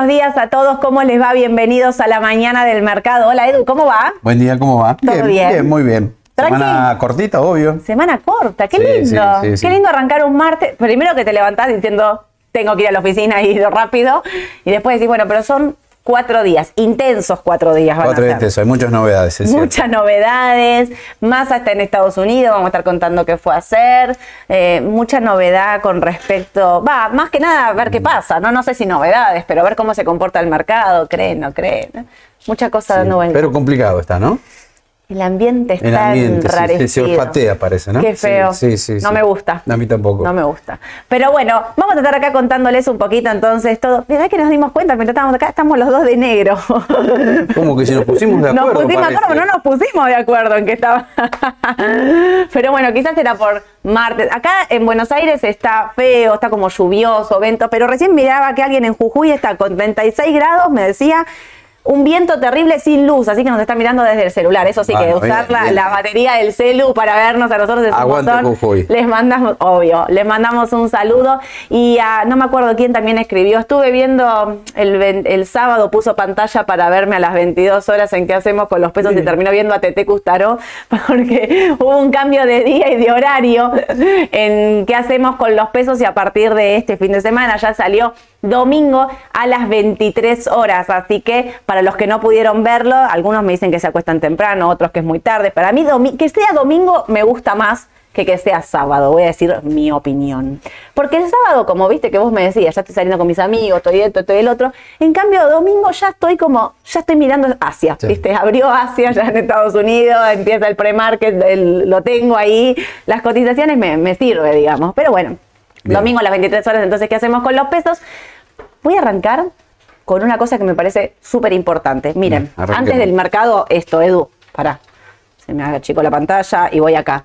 Buenos días a todos, ¿cómo les va? Bienvenidos a la mañana del mercado. Hola Edu, ¿cómo va? Buen día, ¿cómo va? ¿Todo bien? muy bien. Semana cortita, obvio. Semana corta, qué lindo. qué lindo arrancar un martes. Primero que te levantás diciendo, tengo que ir a la oficina y ir rápido. Y después decís, bueno, pero son cuatro días, intensos cuatro días. Van cuatro días intensos, hay muchas novedades. muchas novedades, más hasta en Estados Unidos, vamos a estar contando qué fue a hacer, eh, mucha novedad con respecto, va, más que nada a ver qué pasa, no no sé si novedades, pero a ver cómo se comporta el mercado, creen, no creen, mucha cosa dando vueltas. Pero complicado está, ¿no? El ambiente está rarecido. se olfatea, parece, ¿no? Qué feo. Sí, sí, no me gusta. A mí tampoco. No me gusta. Pero bueno, vamos a estar acá contándoles un poquito entonces todo. ¿Verdad que nos dimos cuenta mientras estábamos acá? Estamos los dos de negro. Como que si nos pusimos de acuerdo. Nos pusimos de acuerdo, pero no nos pusimos de acuerdo en que estaba. pero bueno, quizás era por martes. Acá en Buenos Aires está feo, está como lluvioso, vento, pero recién miraba que alguien en Jujuy está con 36 grados, me decía un viento terrible sin luz, así que nos está mirando desde el celular. Eso sí, que usar la, batería del celu para vernos a nosotros es un Les mandamos, obvio, les mandamos un saludo. Y no me acuerdo quién también escribió. Estuve viendo el, sábado, puso pantalla para verme a las 22 horas en qué hacemos con los pesos y terminó viendo a Tete Custaró, porque hubo un cambio de día y de horario en qué hacemos con los pesos y a partir de este fin de semana ya salió domingo a las 23 horas. Así que para los que no pudieron verlo, algunos me dicen que se acuestan temprano, otros que es muy tarde. Para mí, que sea domingo me gusta más que que sea sábado, voy a decir mi opinión. Porque el sábado, como viste que vos me decías, ya estoy saliendo con mis amigos, estoy esto, estoy el otro. En cambio, domingo ya estoy como, ya estoy mirando Asia, viste, abrió Asia ya en Estados Unidos, empieza el pre-market, lo tengo ahí, las cotizaciones me, me sirve, digamos. Pero bueno, Domingo a las 23 horas, entonces, ¿qué hacemos con los pesos? Voy a arrancar con una cosa que me parece súper importante. Miren, antes del mercado, esto, Edu, pará, se me haga chico la pantalla y voy acá.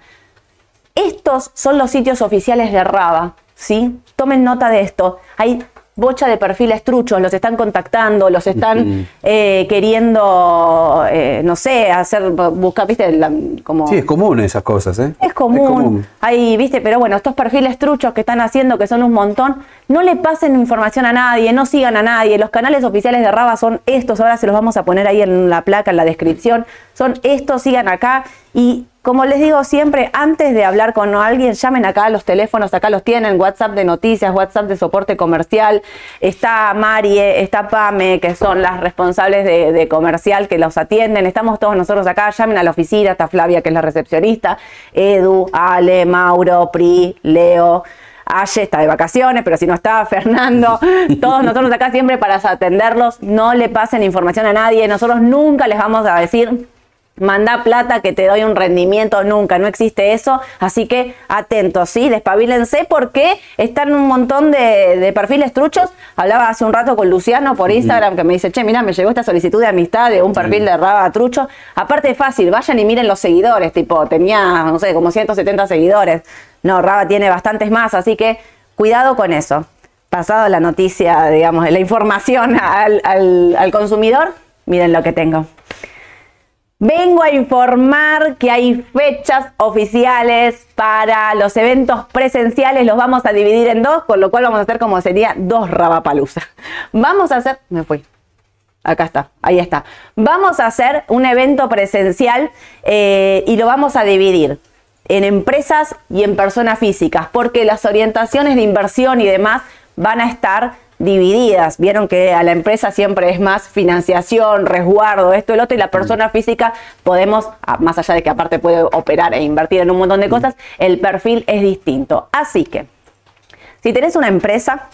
Estos son los sitios oficiales de Raba, ¿sí? Tomen nota de esto. Hay bocha de perfiles truchos, los están contactando, los están eh, queriendo, eh, no sé, hacer, buscar, viste, como... Sí, es común esas cosas, ¿eh? Es común, Hay, viste, pero bueno, estos perfiles truchos que están haciendo, que son un montón, no le pasen información a nadie, no sigan a nadie, los canales oficiales de Raba son estos, ahora se los vamos a poner ahí en la placa, en la descripción, son estos, sigan acá. Y como les digo siempre, antes de hablar con alguien, llamen acá, los teléfonos acá los tienen, WhatsApp de noticias, WhatsApp de soporte comercial, está Marie, está Pame, que son las responsables de, comercial que los atienden, estamos todos nosotros acá, llamen a la oficina, está Flavia, que es la recepcionista, Edu, Ale, Mauro, Pri, Leo. Aye está de vacaciones, pero si no está, Fernando, todos nosotros acá siempre para atenderlos, no le pasen información a nadie, nosotros nunca les vamos a decir manda plata que te doy un rendimiento, nunca, no existe eso, así que atentos, ¿sí? Despabilense porque están un montón de, perfiles truchos, hablaba hace un rato con Luciano por Instagram que me dice, che, mira, me llegó esta solicitud de amistad de un perfil de Raba trucho, aparte es fácil, vayan y miren los seguidores, tipo, tenía, no sé, como 170 seguidores, no, Raba tiene bastantes más, así que cuidado con eso. Pasado la noticia, digamos, la información al, al consumidor, miren lo que tengo. Vengo a informar que hay fechas oficiales para los eventos presenciales. Los vamos a dividir en dos, con lo cual vamos a hacer como sería dos rabapalusa. Vamos a hacer. Me fui. Acá está, ahí está. Vamos a hacer un evento presencial eh, y lo vamos a dividir en empresas y en personas físicas, porque las orientaciones de inversión y demás van a estar divididas. Vieron que a la empresa siempre es más financiación, resguardo, esto, el otro, y la persona física podemos, más allá de que aparte puede operar e invertir en un montón de cosas, el perfil es distinto. Así que, si tenés una empresa,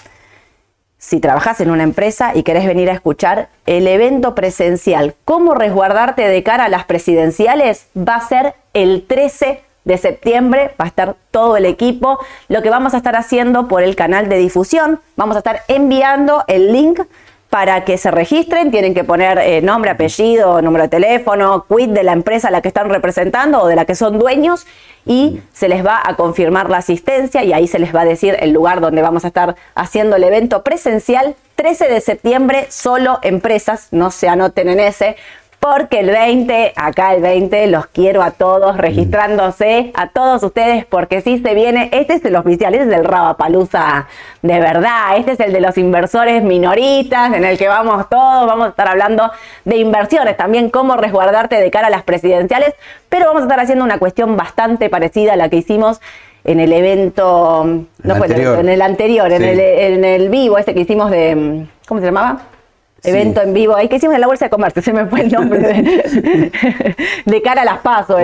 si trabajas en una empresa y querés venir a escuchar el evento presencial, cómo resguardarte de cara a las presidenciales, va a ser el 13 de septiembre va a estar todo el equipo. Lo que vamos a estar haciendo por el canal de difusión, vamos a estar enviando el link para que se registren, tienen que poner eh, nombre, apellido, número de teléfono, quit de la empresa a la que están representando o de la que son dueños y se les va a confirmar la asistencia y ahí se les va a decir el lugar donde vamos a estar haciendo el evento presencial 13 de septiembre, solo empresas, no se anoten en ese, porque el 20, acá el 20, los quiero a todos registrándose, a todos ustedes, porque sí se viene, este es el oficial, este es el Rabapalusa de verdad, este es el de los inversores minoristas, en el que vamos todos, vamos a estar hablando de inversiones, también cómo resguardarte de cara a las presidenciales, pero vamos a estar haciendo una cuestión bastante parecida a la que hicimos en el evento, no fue en el anterior, en, el, en el vivo, ese que hicimos de, ¿cómo se llamaba? Evento en vivo. Ahí que hicimos en la Bolsa de Comercio, se me fue el nombre de, cara a las pasos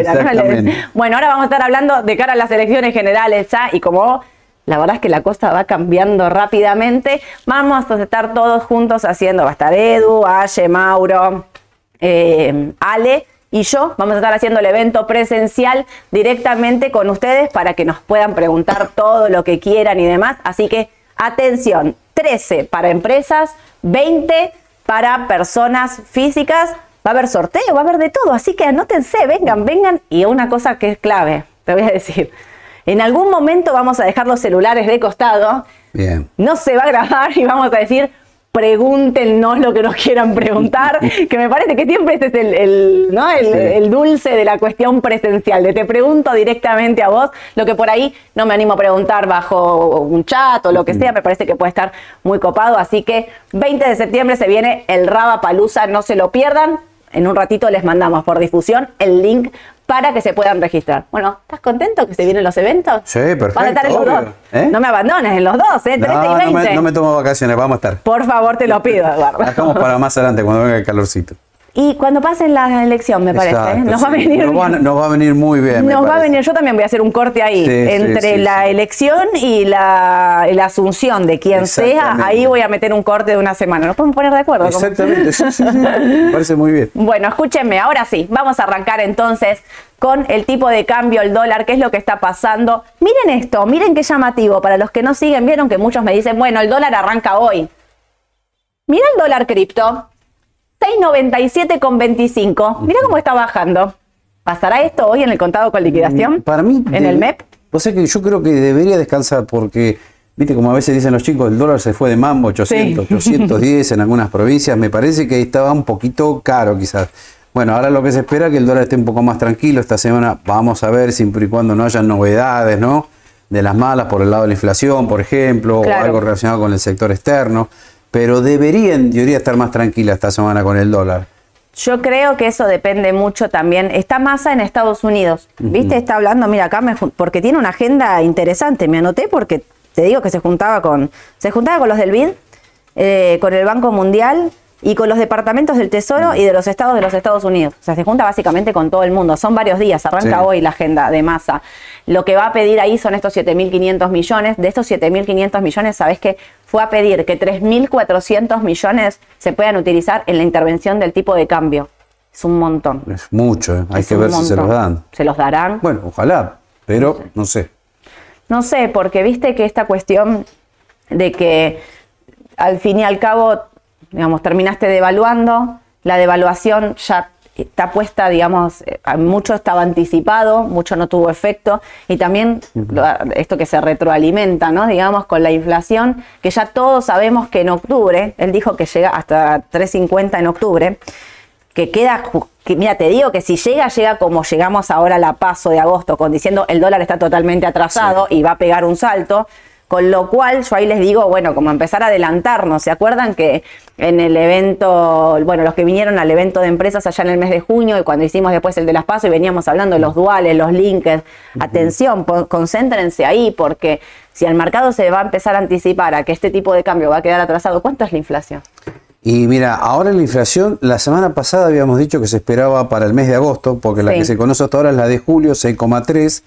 Bueno, ahora vamos a estar hablando de cara a las elecciones generales ya y como la verdad es que la cosa va cambiando rápidamente, vamos a estar todos juntos haciendo, va a estar Edu, Aye, Mauro, eh, Ale y yo vamos a estar haciendo el evento presencial directamente con ustedes para que nos puedan preguntar todo lo que quieran y demás. Así que atención, 13 para empresas, 20 para personas físicas. Va a haber sorteo, va a haber de todo, así que anótense, vengan, vengan. Y una cosa que es clave, te voy a decir. En algún momento vamos a dejar los celulares de costado. Bien. No se va a grabar y vamos a decir, pregúntenos lo que nos quieran preguntar, que me parece que siempre ese es el, ¿no? el, dulce de la cuestión presencial, de te pregunto directamente a vos, lo que por ahí no me animo a preguntar bajo un chat o lo que sea, me parece que puede estar muy copado, así que 20 de septiembre se viene el Raba Palusa, no se lo pierdan, en un ratito les mandamos por difusión el link para que se puedan registrar. Bueno, ¿estás contento que se vienen los eventos? Sí, perfecto. Vas a estar en los dos. ¿Eh? No me abandones en los dos, ¿eh? 13 no, y 20. No me, no me tomo vacaciones, vamos a estar. Por favor, te lo pido, Eduardo. Dejamos para más adelante cuando venga el calorcito. Y cuando pasen la elección, me parece, ¿eh? nos va a venir. Nos va, a venir muy bien. Nos va a venir, yo también voy a hacer un corte ahí. entre la elección y la, asunción de quien sea, ahí voy a meter un corte de una semana. ¿Nos podemos poner de acuerdo? Exactamente, me parece muy bien. Bueno, escúchenme, ahora sí, vamos a arrancar entonces con el tipo de cambio, el dólar, qué es lo que está pasando. Miren esto, miren qué llamativo. Para los que no siguen, vieron que muchos me dicen, bueno, el dólar arranca hoy. Mira el dólar cripto. 697,25. Mira cómo está bajando. ¿Pasará esto hoy en el contado con liquidación? Mm, para mí. ¿En el MEP? O sea que yo creo que debería descansar porque, viste, como a veces dicen los chicos, el dólar se fue de mambo, 800, 810 en algunas provincias. Me parece que estaba un poquito caro quizás. Bueno, ahora lo que se espera es que el dólar esté un poco más tranquilo. Esta semana vamos a ver, siempre y cuando no haya novedades, ¿no? De las malas por el lado de la inflación, por ejemplo, o algo relacionado con el sector externo pero deberían, debería estar más tranquila esta semana con el dólar. Yo creo que eso depende mucho también. Está Massa en Estados Unidos, ¿viste? Está hablando, mira acá, porque tiene una agenda interesante. Me anoté porque te digo que se juntaba con, se juntaba con los del BID, eh, con el Banco Mundial y con los departamentos del Tesoro y de los estados de los Estados Unidos. O sea, se junta básicamente con todo el mundo. Son varios días, arranca hoy la agenda de masa. Lo que va a pedir ahí son estos 7.500 millones. De estos 7.500 millones, ¿sabes qué? Fue a pedir que 3.400 millones se puedan utilizar en la intervención del tipo de cambio. Es un montón. Es mucho, ¿eh? hay que ver si se los dan. ¿Se los darán? Bueno, ojalá, pero no sé. No sé, porque viste que esta cuestión de que al fin y al cabo digamos, terminaste devaluando, la devaluación ya está puesta, digamos, eh, mucho estaba anticipado, mucho no tuvo efecto, y también esto que se retroalimenta, ¿no? Digamos, con la inflación, que ya todos sabemos que en octubre, él dijo que llega hasta 3.50 en octubre, que queda, que, mira, te digo que si llega, llega como llegamos ahora a la paso de agosto, con diciendo el dólar está totalmente atrasado y va a pegar un salto, con lo cual yo ahí les digo, bueno, como empezar a adelantarnos. ¿Se acuerdan que en el evento, bueno, los que vinieron al evento de empresas allá en el mes de junio y cuando hicimos después el de las pasos y veníamos hablando de los duales, los links, atención, concéntrense ahí porque si el mercado se va a empezar a anticipar a que este tipo de cambio va a quedar atrasado, ¿cuánto es la inflación? Y mira, ahora la inflación, la semana pasada habíamos dicho que se esperaba para el mes de agosto, porque la que se conoce hasta ahora es la de julio, 6,3.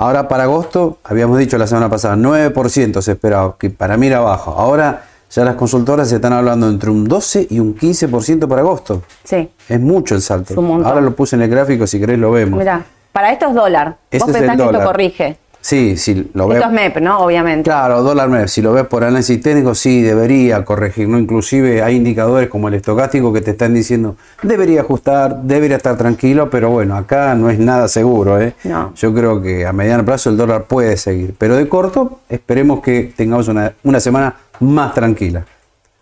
Ahora para agosto, habíamos dicho la semana pasada, 9% se esperaba, que para mí era bajo. Ahora ya las consultoras se están hablando entre un 12 y un 15% para agosto. Sí. Es mucho el salto. Ahora lo puse en el gráfico, si querés lo vemos. Mira, para esto es dólar. Vos pensás que esto corrige. Sí, sí, lo ves. Esto es MEP, ¿no? Obviamente. Claro, dólar MEP. Si lo ves por análisis técnico, sí, debería corregir, ¿no? Inclusive hay indicadores como el estocástico que te están diciendo, debería ajustar, debería estar tranquilo, pero bueno, acá no es nada seguro, ¿eh? No. Yo creo que a mediano plazo el dólar puede seguir, pero de corto esperemos que tengamos una, una semana más tranquila.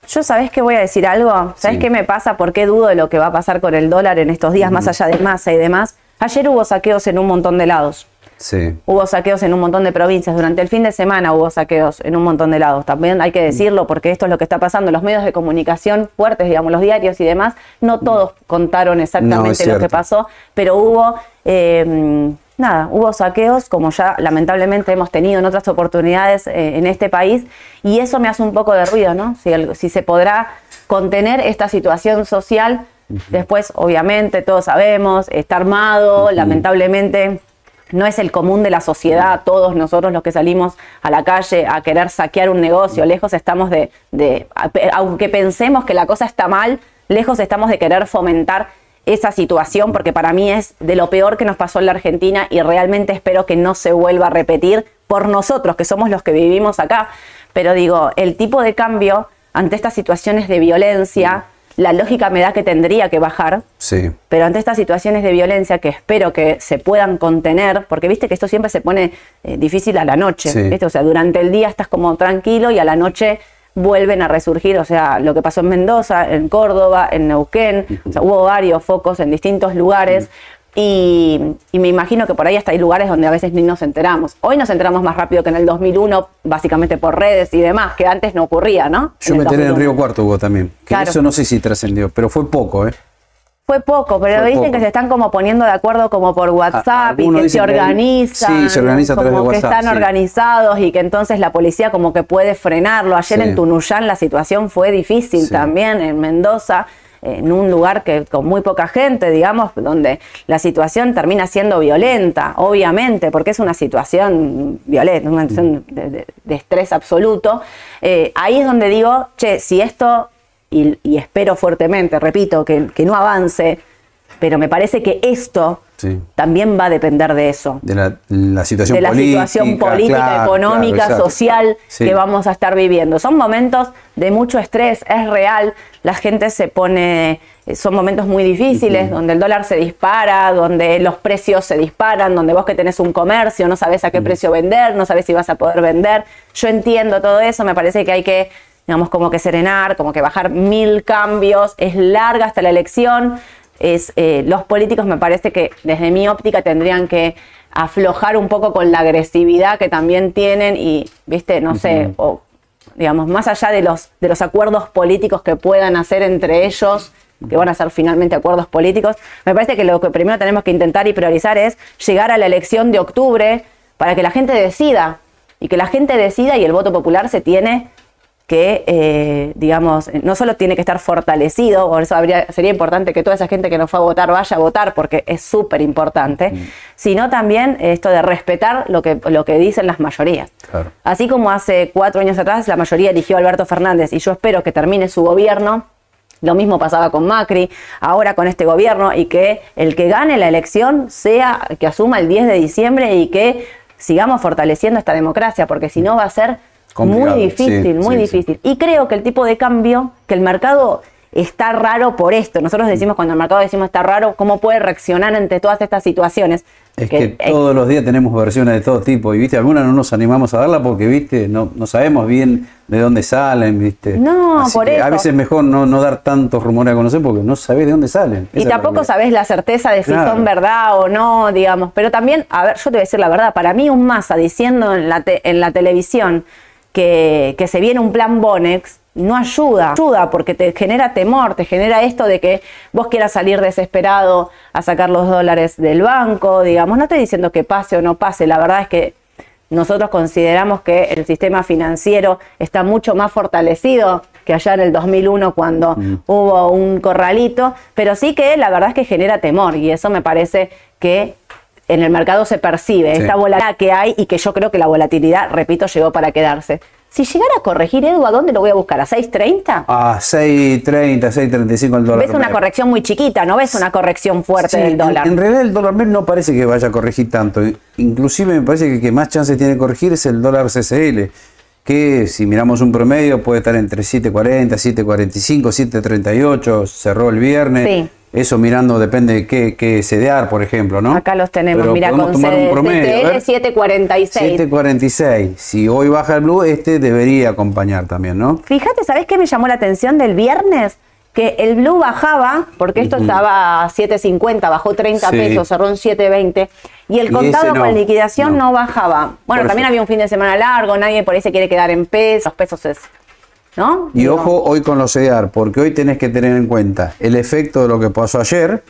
Yo sabés que voy a decir algo, ¿sabés Sí. qué me pasa? ¿Por qué dudo de lo que va a pasar con el dólar en estos días, más allá de masa y demás? Ayer hubo saqueos en un montón de lados. Sí. Hubo saqueos en un montón de provincias. Durante el fin de semana hubo saqueos en un montón de lados. También hay que decirlo porque esto es lo que está pasando. Los medios de comunicación fuertes, digamos, los diarios y demás, no todos contaron exactamente lo que pasó, pero hubo, eh, nada, hubo saqueos como ya lamentablemente hemos tenido en otras oportunidades eh, en este país y eso me hace un poco de ruido, ¿no? Si, el- si se podrá contener esta situación social. Después, obviamente, todos sabemos, está armado, lamentablemente no es el común de la sociedad, todos nosotros los que salimos a la calle a querer saquear un negocio, lejos estamos de, aunque pensemos que la cosa está mal, lejos estamos de querer fomentar esa situación, porque para mí es de lo peor que nos pasó en la Argentina y realmente espero que no se vuelva a repetir por nosotros, que somos los que vivimos acá. Pero digo, el tipo de cambio ante estas situaciones de violencia, la lógica me da que tendría que bajar, Sí. pero ante estas situaciones de violencia que espero que se puedan contener, porque viste que esto siempre se pone eh, difícil a la noche, Sí. ¿viste? o sea, durante el día estás como tranquilo y a la noche vuelven a resurgir, o sea, lo que pasó en Mendoza, en Córdoba, en Neuquén, o sea, hubo varios focos en distintos lugares. Y, y me imagino que por ahí hasta hay lugares donde a veces ni nos enteramos. Hoy nos enteramos más rápido que en el 2001, básicamente por redes y demás, que antes no ocurría, ¿no? Yo En me enteré en 2001. Río Cuarto hubo también. Que Claro. eso no sé si trascendió, pero fue poco, ¿eh? Fue poco, pero Fue dicen poco. que se están como poniendo de acuerdo como por WhatsApp y que se que- organizan. sí, se organiza a través de como que WhatsApp, están sí. organizados y que entonces la policía como que puede frenarlo. Ayer Sí. en Tunuyán la situación fue difícil Sí. también, en Mendoza, en un lugar que con muy poca gente, digamos, donde la situación termina siendo violenta, obviamente, porque es una situación violenta, una situación de, de- de estrés absoluto. Eh, ahí es donde digo, che, si esto y, y espero fuertemente, repito, que, que no avance, pero me parece que esto Sí. también va a depender de eso. De la, la situación De la política. situación política, claro, económica, claro, social Sí. que vamos a estar viviendo. Son momentos de mucho estrés, es real, la gente se pone, eh, son momentos muy difíciles, donde el dólar se dispara, donde los precios se disparan, donde vos que tenés un comercio no sabés a qué precio vender, no sabés si vas a poder vender. Yo entiendo todo eso, me parece que hay que digamos, como que serenar, como que bajar mil cambios, es larga hasta la elección, es, eh, los políticos me parece que desde mi óptica tendrían que aflojar un poco con la agresividad que también tienen y, viste, no sé, o digamos, más allá de los, de los acuerdos políticos que puedan hacer entre ellos, que van a ser finalmente acuerdos políticos, me parece que lo que primero tenemos que intentar y priorizar es llegar a la elección de octubre para que la gente decida y que la gente decida y el voto popular se tiene que, eh, digamos, no solo tiene que estar fortalecido, por eso habría, sería importante que toda esa gente que no fue a votar vaya a votar, porque es súper importante, sino también esto de respetar lo que, lo que dicen las mayorías. Claro. Así como hace cuatro años atrás la mayoría eligió a Alberto Fernández y yo espero que termine su gobierno, lo mismo pasaba con Macri, ahora con este gobierno, y que el que gane la elección sea, que asuma el 10 de diciembre y que sigamos fortaleciendo esta democracia, porque si no va a ser Complicado, muy difícil, sí, muy sí, sí. difícil. Y creo que el tipo de cambio, que el mercado está raro por esto. Nosotros decimos cuando el mercado decimos está raro, ¿cómo puede reaccionar ante todas estas situaciones? Es que, todos los días tenemos versiones de todo tipo y viste, algunas no nos animamos a darla porque viste, no, no sabemos bien de dónde salen, viste. No, Así por que A eso. veces es mejor no, no dar tantos rumores a conocer porque no sabés de dónde salen. Y Esa tampoco sabes la certeza de si Claro. son verdad o no, digamos. Pero también, a ver, yo te voy a decir la verdad, para mí un masa diciendo en la, te- en la televisión que, que se viene un plan Bonex, no ayuda. Ayuda porque te genera temor, te genera esto de que vos quieras salir desesperado a sacar los dólares del banco, digamos. No estoy diciendo que pase o no pase, la verdad es que nosotros consideramos que el sistema financiero está mucho más fortalecido que allá en el 2001 cuando hubo un corralito, pero sí que la verdad es que genera temor y eso me parece que en el mercado se percibe, Sí. esta volatilidad que hay y que yo creo que la volatilidad, repito, llegó para quedarse. Si llegara a corregir, Edu, ¿a dónde lo voy a buscar? ¿A 6.30? A 6.30, 6.35 el dólar. ves una corrección muy chiquita, no ves una corrección fuerte Sí, del en- dólar. En, realidad el dólar MEP no parece que vaya a corregir tanto. Inclusive me parece que el que más chances tiene de corregir es el dólar CCL, que si miramos un promedio puede estar entre 7.40, 7.45, 7.38, cerró el viernes. Sí. Eso mirando, depende de qué, qué CDR, por ejemplo, ¿no? Acá los tenemos, Pero mira, con tomar un CD promedio, a ver. 746. 746. Si hoy baja el blue, este debería acompañar también, ¿no? Fíjate, ¿sabés qué me llamó la atención del viernes? Que el blue bajaba, porque esto estaba a 7.50, bajó 30 Sí. pesos, cerró en 7.20, y el Y contado no, con liquidación no, no. bajaba. Bueno, Por también eso. había un fin de semana largo, nadie por ahí se quiere quedar en pesos, los pesos es, ¿no? Y Digo, ojo hoy con los CDR, porque hoy tenés que tener en cuenta el efecto de lo que pasó ayer,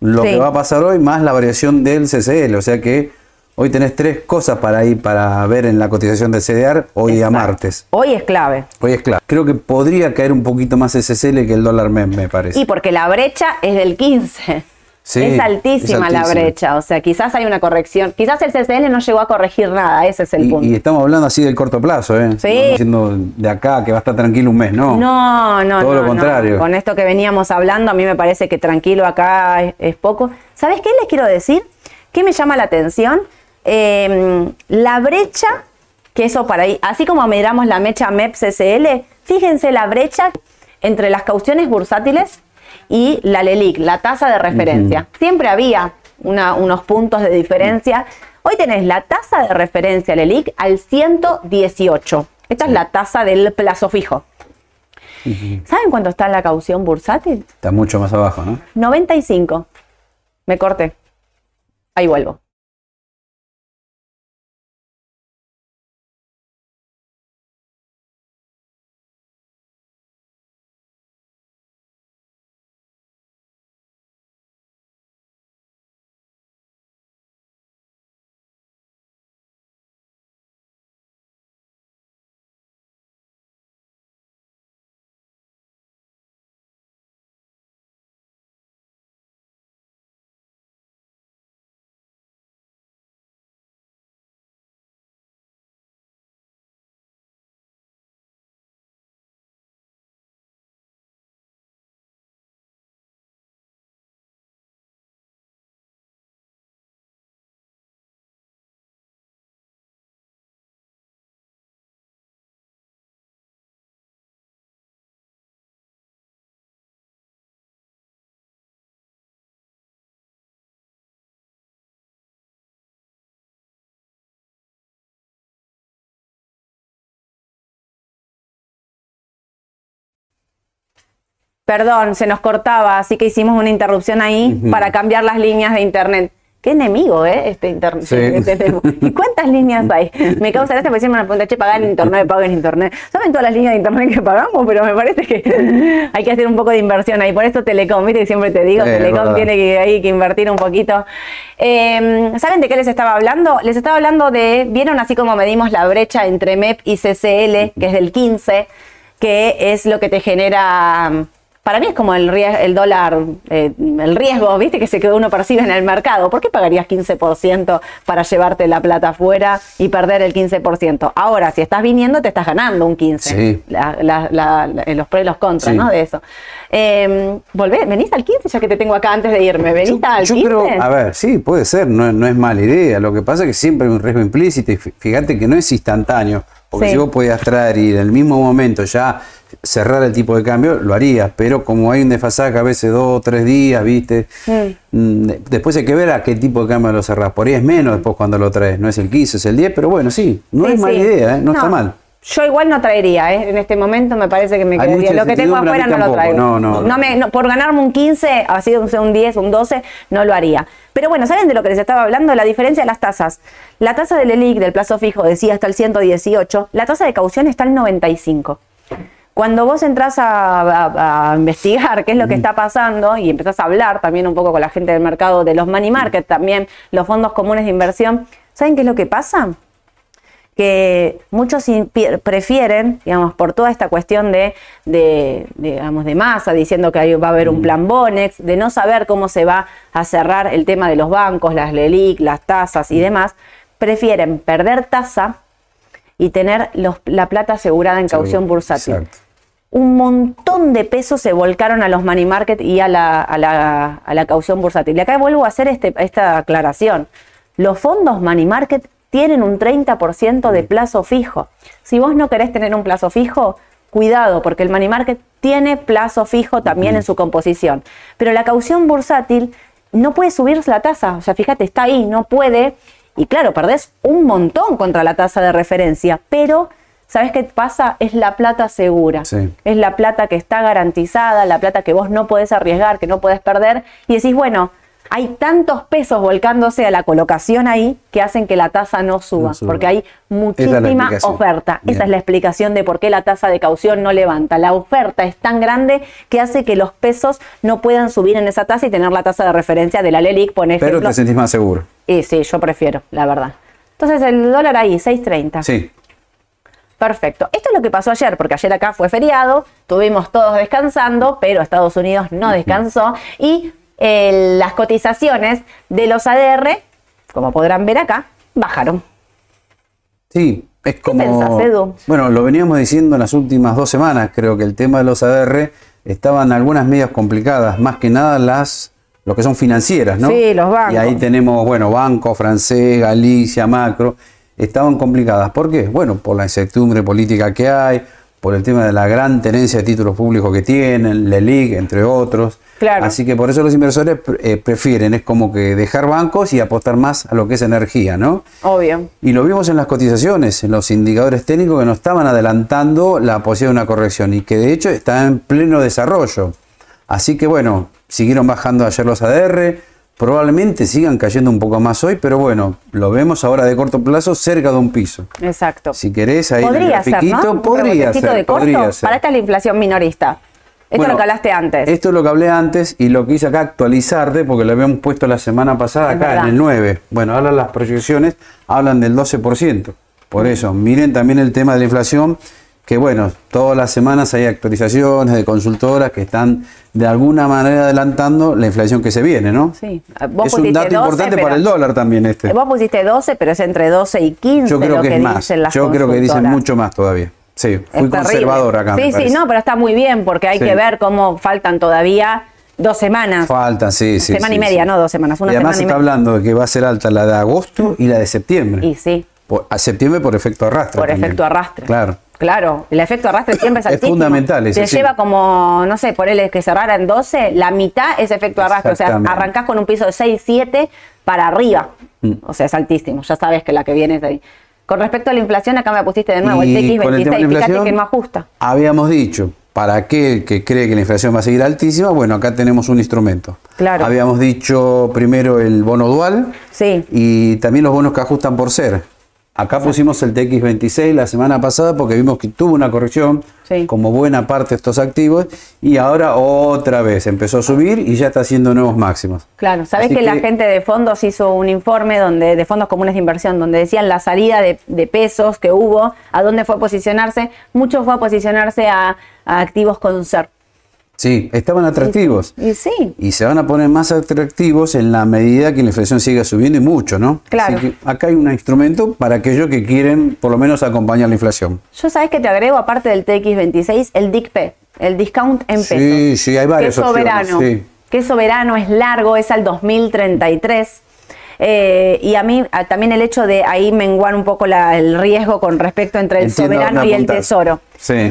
lo Sí. que va a pasar hoy, más la variación del CCL. O sea que hoy tenés tres cosas para ir para ver en la cotización del CDR hoy exacto. martes. Hoy es clave. Hoy es claro. Creo que podría caer un poquito más el CCL que el dólar MEM, me parece. Y porque la brecha es del 15. Sí, es, altísima es la brecha. O sea, quizás hay una corrección. Quizás el CCL no llegó a corregir nada. Ese es el Y, punto. y estamos hablando así del corto plazo, ¿eh? Sí. No estamos diciendo de acá que va a estar tranquilo un mes, no. No, no, Todo no, lo no. contrario. Con esto que veníamos hablando, a mí me parece que tranquilo acá es, es poco. ¿Sabes qué les quiero decir? ¿Qué me llama la atención? Eh, la brecha, que eso para ahí, así como miramos la mecha MEP CCL, fíjense la brecha entre las cauciones bursátiles y la LELIC, la tasa de referencia. Siempre había una- unos puntos de diferencia. Hoy tenés la tasa de referencia LELIC al 118. Esta es la tasa del plazo fijo. ¿Saben cuánto está la caución bursátil? Está mucho más abajo, ¿no? 95. Me corté. Ahí vuelvo. Perdón, se nos cortaba, así que hicimos una interrupción ahí para cambiar las líneas de internet. Qué enemigo, ¿eh? Este internet. Sí. ¿Y cuántas líneas hay? Me causa gracia porque siempre me preguntan, che, pagar en internet, pago en internet. ¿Saben todas las líneas de internet que pagamos? Pero me parece que hay que hacer un poco de inversión ahí. Por eso Telecom, viste que siempre te digo, Sí, Telecom tiene que, invertir un poquito. Eh, ¿Saben de qué les estaba hablando? Les estaba hablando de, ¿vieron así como medimos la brecha entre MEP y CCL, que es del 15, que es lo que te genera... Para mí es como el, el dólar, eh, el riesgo, ¿viste? Que se que uno percibe en el mercado. ¿Por qué pagarías 15% para llevarte la plata afuera y perder el 15%? Ahora, si estás viniendo, te estás ganando un 15%. Sí. La- la- la- la- los pros y los contras, Sí. ¿no? De eso. Eh, volvé, venís al 15 ya que te tengo acá antes de irme. ¿Venís al Yo 15? creo, a ver, sí, puede ser, no, no es mala idea. Lo que pasa es que siempre hay un riesgo implícito y fí- fíjate que no es instantáneo. Porque Sí. si vos podías traer y en el mismo momento ya cerrar el tipo de cambio, lo harías. Pero como hay un desfasaje a veces dos o tres días, ¿viste? Mm, de- Después hay que ver a qué tipo de cambio lo cerrás. Por ahí es menos después cuando lo traes. No es el 15, es el 10, pero bueno, sí, no Sí, es mala sí. idea, ¿eh? no, está mal. Yo igual no traería, ¿eh? en este momento me parece que me Hay quedaría. Lo que tengo afuera no lo traigo. No, no, no. me- no, por ganarme un 15, así un un 10, un 12, no lo haría. Pero bueno, ¿saben de lo que les estaba hablando? La diferencia de las tasas. La tasa del ELIC, del plazo fijo, decía hasta el 118, la tasa de caución está al 95. Cuando vos entras a, a- a investigar qué es lo que está pasando y empezás a hablar también un poco con la gente del mercado de los money market, también los fondos comunes de inversión, ¿saben qué es lo que pasa? Que muchos prefieren, digamos, por toda esta cuestión de, de, digamos, de masa, diciendo que va a haber un plan Bonex, de no saber cómo se va a cerrar el tema de los bancos, las LELIC, las tasas y demás, prefieren perder tasa y tener los- la plata asegurada en caución bursátil. Exacto. Un montón de pesos se volcaron a los money market y a la, a la- a la caución bursátil. Y acá vuelvo a hacer este- esta aclaración. Los fondos money market tienen un 30% de plazo fijo. Si vos no querés tener un plazo fijo, cuidado, porque el money market tiene plazo fijo también en su composición. Pero la caución bursátil no puede subir la tasa. O sea, fíjate, está ahí, no puede. Y claro, perdés un montón contra la tasa de referencia, pero ¿sabes qué pasa? Es la plata segura. Es la plata que está garantizada, la plata que vos no podés arriesgar, que no podés perder. Y decís, bueno, hay tantos pesos volcándose a la colocación ahí que hacen que la tasa no suba, porque hay muchísima oferta. Esa es la explicación de por qué la tasa de caución no levanta. La oferta es tan grande que hace que los pesos no puedan subir en esa tasa y tener la tasa de referencia de la LELIC, por ejemplo. Pero te sentís más seguro. Y sí, yo prefiero, la verdad. Entonces el dólar ahí, 6.30. Sí. Perfecto. Esto es lo que pasó ayer, porque ayer acá fue feriado, tuvimos todos descansando, pero Estados Unidos no descansó y las cotizaciones de los ADR, como podrán ver acá, bajaron. Sí, es como. ¿Qué pensás, Edu? Bueno, lo veníamos diciendo en las últimas dos semanas. Creo que el tema de los ADR estaban algunas medidas complicadas, más que nada las lo que son financieras, ¿no? Sí, los bancos. Y ahí tenemos, bueno, Banco Francés, Galicia, Macro, estaban complicadas. ¿Por qué? Bueno, por la incertidumbre política que hay, por el tema de la gran tenencia de títulos públicos que tienen, LELIC, entre otros. Claro. Así que por eso los inversores eh, prefieren, es como que dejar bancos y apostar más a lo que es energía, ¿no? Obvio. Y lo vimos en las cotizaciones, en los indicadores técnicos que nos estaban adelantando la posibilidad de una corrección y que de hecho está en pleno desarrollo. Así que bueno, siguieron bajando ayer los ADR, probablemente sigan cayendo un poco más hoy, pero bueno, lo vemos ahora de corto plazo cerca de un piso. Exacto. Si querés ahí podría ser, ¿no? podría ser, de corto, Para esta es la inflación minorista. Esto es lo que hablaste antes. Esto es lo que hablé antes y lo que hice acá actualizarte porque lo habíamos puesto la semana pasada acá en el 9. Bueno, ahora las proyecciones hablan del 12%. Por eso, miren también el tema de la inflación que bueno, todas las semanas hay actualizaciones de consultoras que están de alguna manera adelantando la inflación que se viene, ¿no? Sí. es un dato importante para el dólar también este. Vos pusiste 12, pero es entre 12 y 15 Yo creo lo que, es más. Yo creo que dicen mucho más todavía. Sí, fui conservador acá. Sí, sí, no, pero está muy bien porque hay que ver cómo faltan todavía dos semanas. Faltan, sí, sí. Semana y media, no dos semanas. Una y además se está hablando de que va a ser alta la de agosto y la de septiembre. Y sí. a septiembre por efecto arrastre. Por efecto arrastre. Claro. Claro, el efecto arrastre siempre es altísimo. Es fundamental. Te lleva como, no sé, por él que cerrara en 12, la mitad es efecto arrastre. O sea, arrancás con un piso de 6, 7 para arriba. Mm. O sea, es altísimo. Ya sabes que la que viene es de ahí. Con respecto a la inflación, acá me pusiste de nuevo el TX26, fíjate que no ajusta. Habíamos dicho, para aquel que cree que la inflación va a seguir altísima, bueno, acá tenemos un instrumento. Claro. Habíamos dicho primero el bono dual sí. y también los bonos que ajustan por ser. Acá pusimos el TX26 la semana pasada porque vimos que tuvo una corrección como buena parte de estos activos y ahora otra vez empezó a subir y ya está haciendo nuevos máximos. Claro, sabes que, la gente de fondos hizo un informe donde de fondos comunes de inversión donde decían la salida de, pesos que hubo, a dónde fue a posicionarse, mucho fue a posicionarse a, a activos con SER. Sí, estaban atractivos. Y sí. Y se van a poner más atractivos en la medida que la inflación siga subiendo y mucho, ¿no? Claro. Así que acá hay un instrumento para aquellos que quieren por lo menos acompañar la inflación. Yo sabes que te agrego, aparte del TX26, el DICP, el discount en pesos. Sí, sí, hay varios. Que es soberano. Que es soberano, es largo, es al 2033. Eh, y a mí también el hecho de ahí menguar un poco el riesgo con respecto entre el soberano y el tesoro.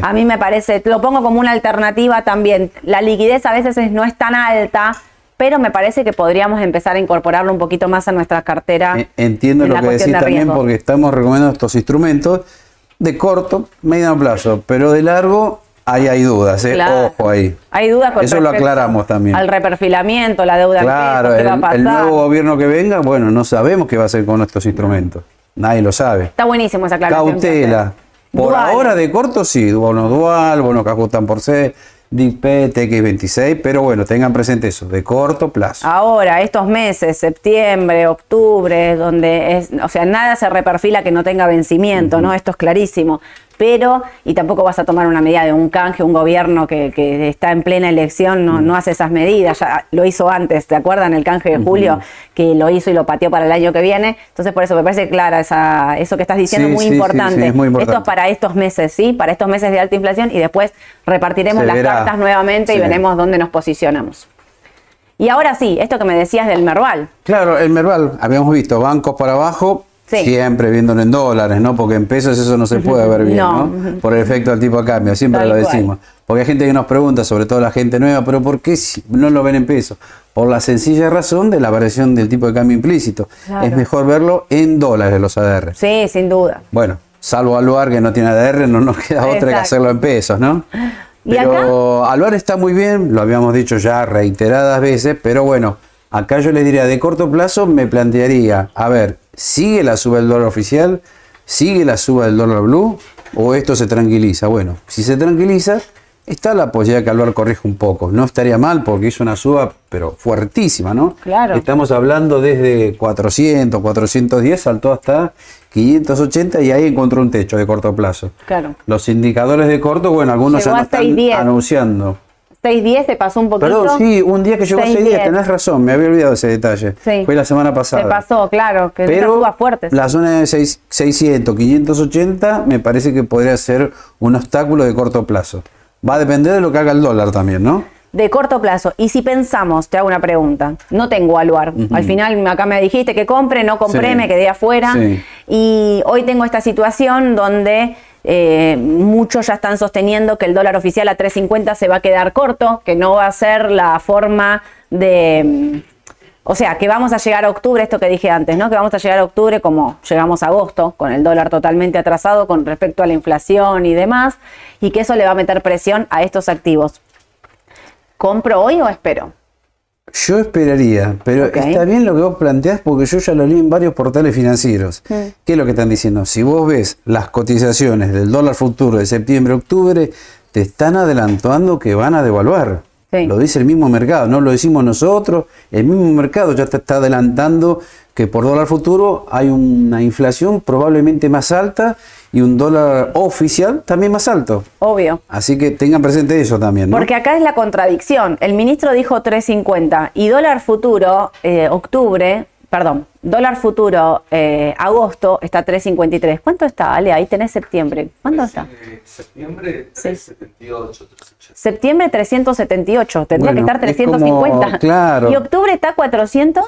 A mí me parece, lo pongo como una alternativa también. La liquidez a veces no es tan alta, pero me parece que podríamos empezar a incorporarlo un poquito más a nuestra cartera. E, entiendo lo que decís también porque estamos recomendando estos instrumentos de corto, mediano plazo, pero de largo Ahí hay dudas, ¿eh? ojo ahí. Hay dudas con Eso lo aclaramos también. Al reperfilamiento, la deuda claro, el, el nuevo gobierno que venga, bueno, no sabemos qué va a hacer con estos instrumentos. Nadie lo sabe. Está buenísimo esa aclaración. Cautela. Por ahora de corto sí, bono dual, bono que ajustan por C, DIP, TX26, pero bueno, tengan presente eso, de corto plazo. Ahora, estos meses, septiembre, octubre, donde es, o sea, nada se reperfila que no tenga vencimiento, ¿no? Esto es clarísimo pero, y tampoco vas a tomar una medida de un canje, un gobierno que, está en plena elección no, no, hace esas medidas, ya lo hizo antes, ¿te acuerdan el canje de julio? Que lo hizo y lo pateó para el año que viene, entonces por eso me parece clara esa, eso que estás diciendo, muy, importante. muy, importante. Esto es para estos meses, ¿sí? Para estos meses de alta inflación y después repartiremos las cartas nuevamente y veremos dónde nos posicionamos. Y ahora sí, esto que me decías del Merval. Claro, el Merval, habíamos visto bancos para abajo, Sí. Siempre viéndolo en dólares, ¿no? Porque en pesos eso no se puede ver bien, No. ¿no? Por el efecto del tipo de cambio, siempre Tal lo cual. decimos. Porque hay gente que nos pregunta, sobre todo la gente nueva, pero ¿por qué no lo ven en pesos? Por la sencilla razón de la variación del tipo de cambio implícito. Claro. Es mejor verlo en dólares los ADR. Sí, sin duda. Bueno, salvo Aluar que no tiene ADR, no nos queda otra que hacerlo en pesos, ¿no? ¿Y Pero Aluar está muy bien, lo habíamos dicho ya reiteradas veces, pero bueno, acá yo le diría, de corto plazo me plantearía, a ver, ¿sigue la suba del dólar oficial? ¿Sigue la suba del dólar blue? ¿O esto se tranquiliza? Bueno, si se tranquiliza, está la posibilidad que Aluar corrija un poco. No estaría mal porque hizo una suba, pero fuertísima, ¿no? Claro. Estamos hablando desde 400, 410, saltó hasta 580 y ahí encontró un techo de corto plazo. Claro. Los indicadores de corto, bueno, algunos Llegó ya están 6.10. anunciando. 6.10 se pasó un poquito. Perdón, sí, un día que llegó a 6 días, 6.10. tenés razón, me había olvidado ese detalle. Sí. Fue la semana pasada. Se pasó, claro, que Pero suba fuertes. la zona de seis- 600, 580 me parece que podría ser un obstáculo de corto plazo. Va a depender de lo que haga el dólar también, ¿no? De corto plazo. Y si pensamos, te hago una pregunta. No tengo aluar. Al final acá me dijiste que compre, no compré, Sí. me quedé afuera. Sí. Y hoy tengo esta situación donde eh, muchos ya están sosteniendo que el dólar oficial a 3.50 se va a quedar corto, que no va a ser la forma de... mm, O sea, que vamos a llegar a octubre, esto que dije antes, ¿no? Que vamos a llegar a octubre como llegamos a agosto, con el dólar totalmente atrasado con respecto a la inflación y demás, y que eso le va a meter presión a estos activos. ¿Compro hoy o espero? Yo esperaría, pero está bien lo que vos planteás porque yo ya lo leí en varios portales financieros. ¿Qué es lo que están diciendo? Si vos ves las cotizaciones del dólar futuro de septiembre-octubre, te están adelantando que van a devaluar. Sí. Lo dice el mismo mercado, no lo decimos nosotros. El mismo mercado ya te está adelantando que por dólar futuro hay una inflación probablemente más alta y un dólar oficial también más alto. Obvio. Así que tengan presente eso también, ¿no? Porque acá es la contradicción. El ministro dijo 3.50 y dólar futuro, eh, octubre, perdón, dólar futuro, eh, agosto, está 3.53. ¿Cuánto está, Ale? Ahí tenés septiembre. ¿Cuánto está? Septiembre Sí. 378, 380. Septiembre 378, tendría Bueno, que estar es como- 350. claro. ¿Y octubre está 400?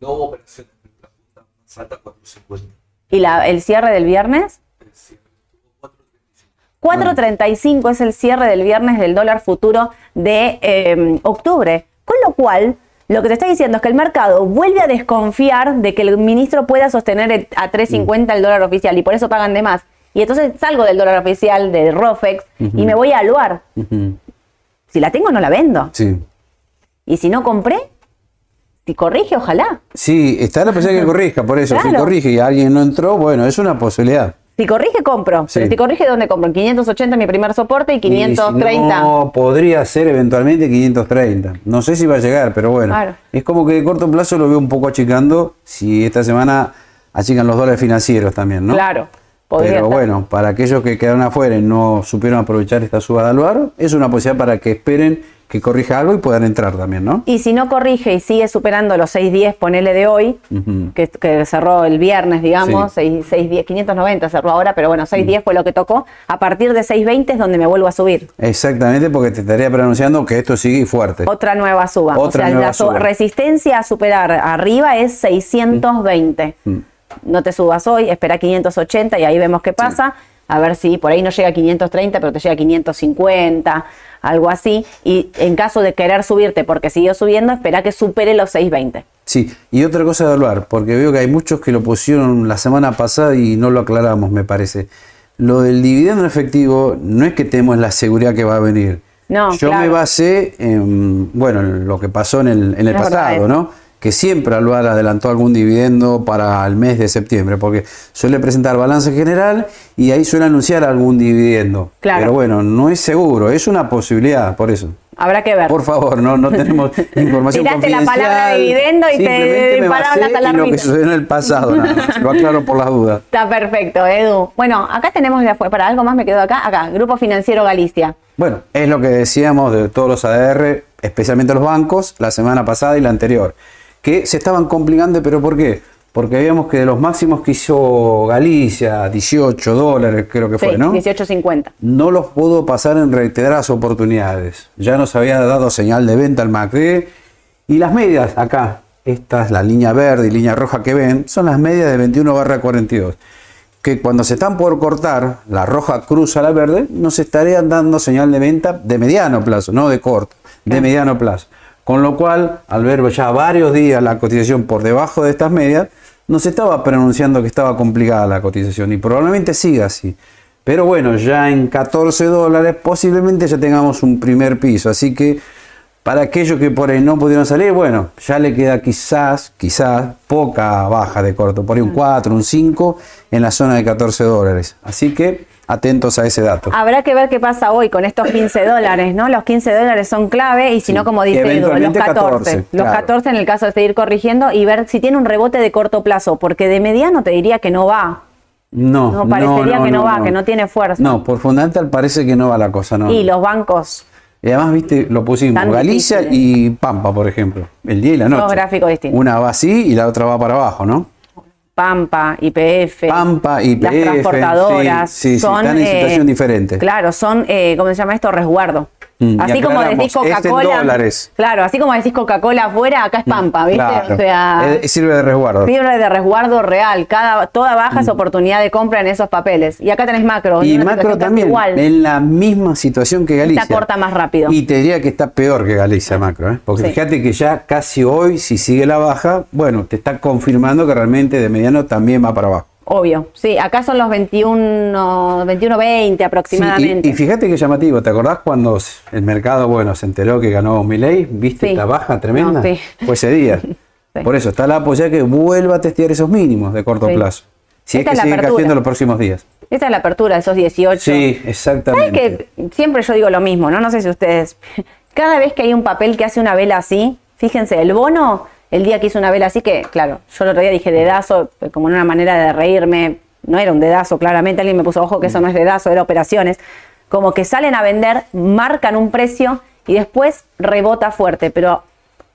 No hubo operaciones en la punta más alta 450. ¿Y la, el cierre del viernes? Es decir, tuvo 435. 4.35 es el cierre del viernes del dólar futuro de eh, octubre. Con lo cual, lo que te está diciendo es que el mercado vuelve a desconfiar de que el ministro pueda sostener a 3.50 el dólar oficial y por eso pagan de más. Y entonces salgo del dólar oficial de Rofex y me voy a aluar. Si la tengo, no la vendo. Sí. Y si no compré, si corrige, ojalá. Sí, está la posibilidad que corrija, por eso, si Claro. corrige y alguien no entró, bueno, es una posibilidad. Si corrige, compro. Sí. Pero si corrige, ¿dónde compro? En 580 mi primer soporte y 530. Y si no, podría ser eventualmente 530. No sé si va a llegar, pero bueno. Claro. Es como que de corto plazo lo veo un poco achicando si esta semana achican los dólares financieros también, ¿no? Claro. Podría Pero bueno, para aquellos que quedaron afuera y no supieron aprovechar esta suba de Aluar, es una posibilidad para que esperen que corrija algo y puedan entrar también, ¿no? Y si no corrige y sigue superando los 610, ponele de hoy, que, que cerró el viernes, digamos, 6, 610, 590 cerró ahora, pero bueno, 610 fue lo que tocó. A partir de 620 es donde me vuelvo a subir. Exactamente, porque te estaría pronunciando que esto sigue fuerte. Otra nueva suba. Otra o sea, nueva la suba. resistencia a superar arriba es 620. Mm. No te subas hoy, espera 580 y ahí vemos qué pasa. A ver si por ahí no llega a 530, pero te llega a 550, algo así. Y en caso de querer subirte porque siguió subiendo, espera que supere los 620. Sí, y otra cosa de hablar, porque veo que hay muchos que lo pusieron la semana pasada y no lo aclaramos, me parece. Lo del dividendo en efectivo no es que tenemos la seguridad que va a venir. No, Yo claro. me basé en, bueno, en lo que pasó en el, en el pasado. ¿no? Que siempre Aluar adelantó algún dividendo para el mes de septiembre, porque suele presentar balance general y ahí suele anunciar algún dividendo. Claro. Pero bueno, no es seguro, es una posibilidad, por eso. Habrá que ver. Por favor, no, no tenemos información Tiraste la confidencial. palabra dividendo y te dispararon las en lo que sucedió en el pasado, nada más. Lo aclaro por las dudas. Está perfecto, Edu. Bueno, acá tenemos. Para algo más me quedo acá. Acá, Grupo Financiero Galicia. Bueno, es lo que decíamos de todos los ADR, especialmente los bancos, la semana pasada y la anterior, que se estaban complicando, pero ¿por qué? Porque veíamos que de los máximos que hizo Galicia, 18 dólares creo que Sí, fue, ¿no? 18.50. no los pudo pasar en reiteradas oportunidades. Ya nos había dado señal de venta al Macri. Y las medias acá, esta es la línea verde y línea roja que ven, son las medias de 21 barra 42. Que cuando se están por cortar, la roja cruza la verde, nos estarían dando señal de venta de mediano plazo, no de corto, de mediano plazo. Con lo cual, al ver ya varios días la cotización por debajo de estas medias, nos estaba pronunciando que estaba complicada la cotización y probablemente siga así. Pero bueno, ya en 14 dólares posiblemente ya tengamos un primer piso. Así que para aquellos que por ahí no pudieron salir, bueno, ya le queda quizás, quizás poca baja de corto. Por ahí un 4, un 5 en la zona de 14 dólares. Así que atentos a ese dato. Habrá que ver qué pasa hoy con estos 15 dólares, ¿no? Los 15 dólares son clave y si Sí. no, como dice Edu, los eventualmente 14. 14, los claro. 14 en el caso de seguir corrigiendo y ver si tiene un rebote de corto plazo, porque de mediano te diría que no va. No, No, parecería que no va, que no tiene fuerza. No, por fundamental parece que no va la cosa, no. Y los bancos, Y además, viste, lo pusimos Tan Galicia difíciles. y Pampa, por ejemplo, el día y la noche. Dos gráficos distintos. Una va así y la otra va para abajo, ¿no? Pampa, IPF, Pampa, las transportadoras, sí, son están en situación diferente. Claro, son, eh, ¿cómo se llama esto? Resguardo. Mm, así como decís Coca-Cola. Mm, Claro, así como decís Coca-Cola afuera, acá es Pampa, ¿viste? Claro. O sea, Eh, sirve de resguardo. fiebre de resguardo real. Cada, toda baja es oportunidad de compra en esos papeles. Y acá tenés macro. Y macro también, Igual. en la misma situación que Galicia. Esta corta más rápido. Y te diría que está peor que Galicia macro, ¿eh? porque Sí. fíjate que ya casi hoy, si sigue la baja, bueno, te está confirmando que realmente de mediano también va para abajo. Obvio. Sí, acá son los 21, 21 20 Sí, aproximadamente. y, y fíjate que llamativo, ¿te acordás cuando el mercado, bueno, se enteró que ganó Milei? ¿Viste Sí. la baja tremenda? No, sí. Fue ese día. Sí. Por eso está la apoya que vuelva a testear esos mínimos de corto Sí. plazo. Si Esta es que la sigue apertura. cayendo los próximos días. Esta es la apertura de esos 18. Sí, ¿Sabes exactamente. que siempre yo digo lo mismo, ¿no? No sé si ustedes. Cada vez que hay un papel que hace una vela así, fíjense, el bono, el día que hizo una vela así, que claro, yo el otro día dije dedazo, como en una manera de reírme, no era un dedazo, claramente alguien me puso ojo que eso no es dedazo, era operaciones. Como que salen a vender, marcan un precio y después rebota fuerte, pero.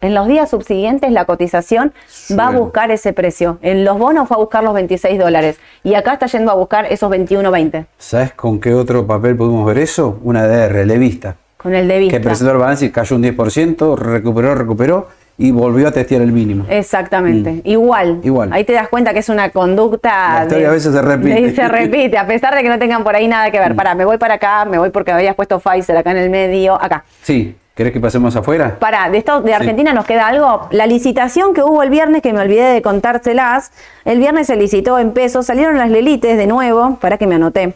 En los días subsiguientes la cotización va a buscar ese precio. En los bonos fue a buscar los 26 dólares y acá está yendo a buscar esos 21.20 ¿Sabes con qué otro papel pudimos ver eso? Una DR, Levista, con el de vista. que presentó el balance y cayó un 10%, recuperó, recuperó y volvió a testear el mínimo. Exactamente, igual. Mm. Igual. Ahí te das cuenta que es una conducta. La historia a veces se repite. de- se repite, a pesar de que no tengan por ahí nada que Mm. ver. Para, me voy para acá, me voy porque habías puesto Pfizer acá en el medio, acá. Sí, ¿querés que pasemos afuera? Para, de, Estados- de Argentina nos queda algo. La licitación que hubo el viernes, que me olvidé de contárselas, el viernes se licitó en pesos, salieron las lelites de nuevo, para que me anoté.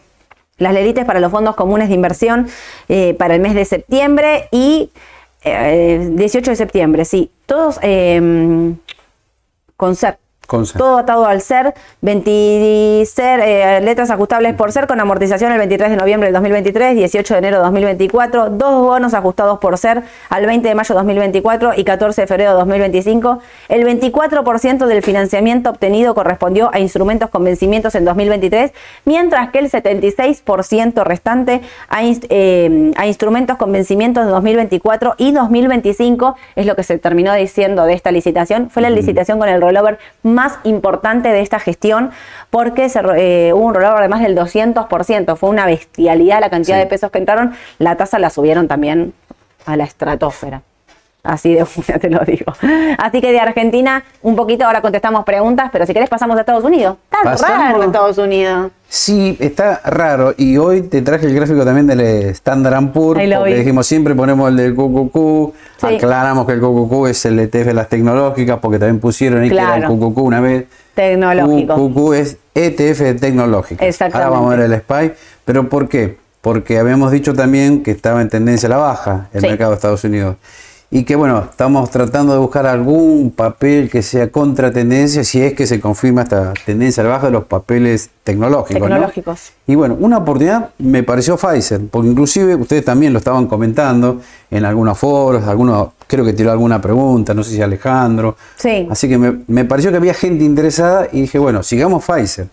Las lelites para los fondos comunes de inversión eh, para el mes de septiembre y eh, 18 de septiembre, sí. Todos eh, con ser. Con. Todo atado al ser, 20 ser, eh, letras ajustables por ser con amortización el 23 de noviembre del 2023, 18 de enero de 2024, dos bonos ajustados por ser al 20 de mayo de 2024 y 14 de febrero de 2025. El 24% del financiamiento obtenido correspondió a instrumentos con vencimientos en 2023, mientras que el 76% restante a, inst- eh, a instrumentos con vencimientos de 2024 y 2025 es lo que se terminó diciendo de esta licitación. Fue la licitación con el rollover más importante de esta gestión porque se, eh, hubo un rollover de más del 200%. Fue una bestialidad la cantidad Sí. de pesos que entraron. La tasa la subieron también a la estratosfera. Así de una te lo digo. Así que de Argentina, un poquito ahora contestamos preguntas, pero si querés pasamos a Estados Unidos. Tan Pasamos. raro Estados Unidos. Sí, está raro. Y hoy te traje el gráfico también del Standard Poor's, porque vi. dijimos siempre ponemos el del QQQ, Sí. aclaramos que el QQQ es el ETF de las tecnológicas, porque también pusieron ahí que era el. QQQ una vez. Tecnológico. QQQ es ETF de tecnológicas. Exactamente. Ahora vamos a ver el SPY. ¿Pero por qué? Porque habíamos dicho también que estaba en tendencia a la baja el Sí. mercado de Estados Unidos. Y que bueno, estamos tratando de buscar algún papel que sea contra tendencia si es que se confirma esta tendencia a la baja de los papeles tecnológicos. ¿no? Tecnológicos. Y bueno, una oportunidad me pareció Pfizer, porque inclusive ustedes también lo estaban comentando en algunos foros, algunos, creo que tiró alguna pregunta, no sé si Alejandro. Sí. Así que me, me pareció que había gente interesada y dije, bueno, sigamos Pfizer.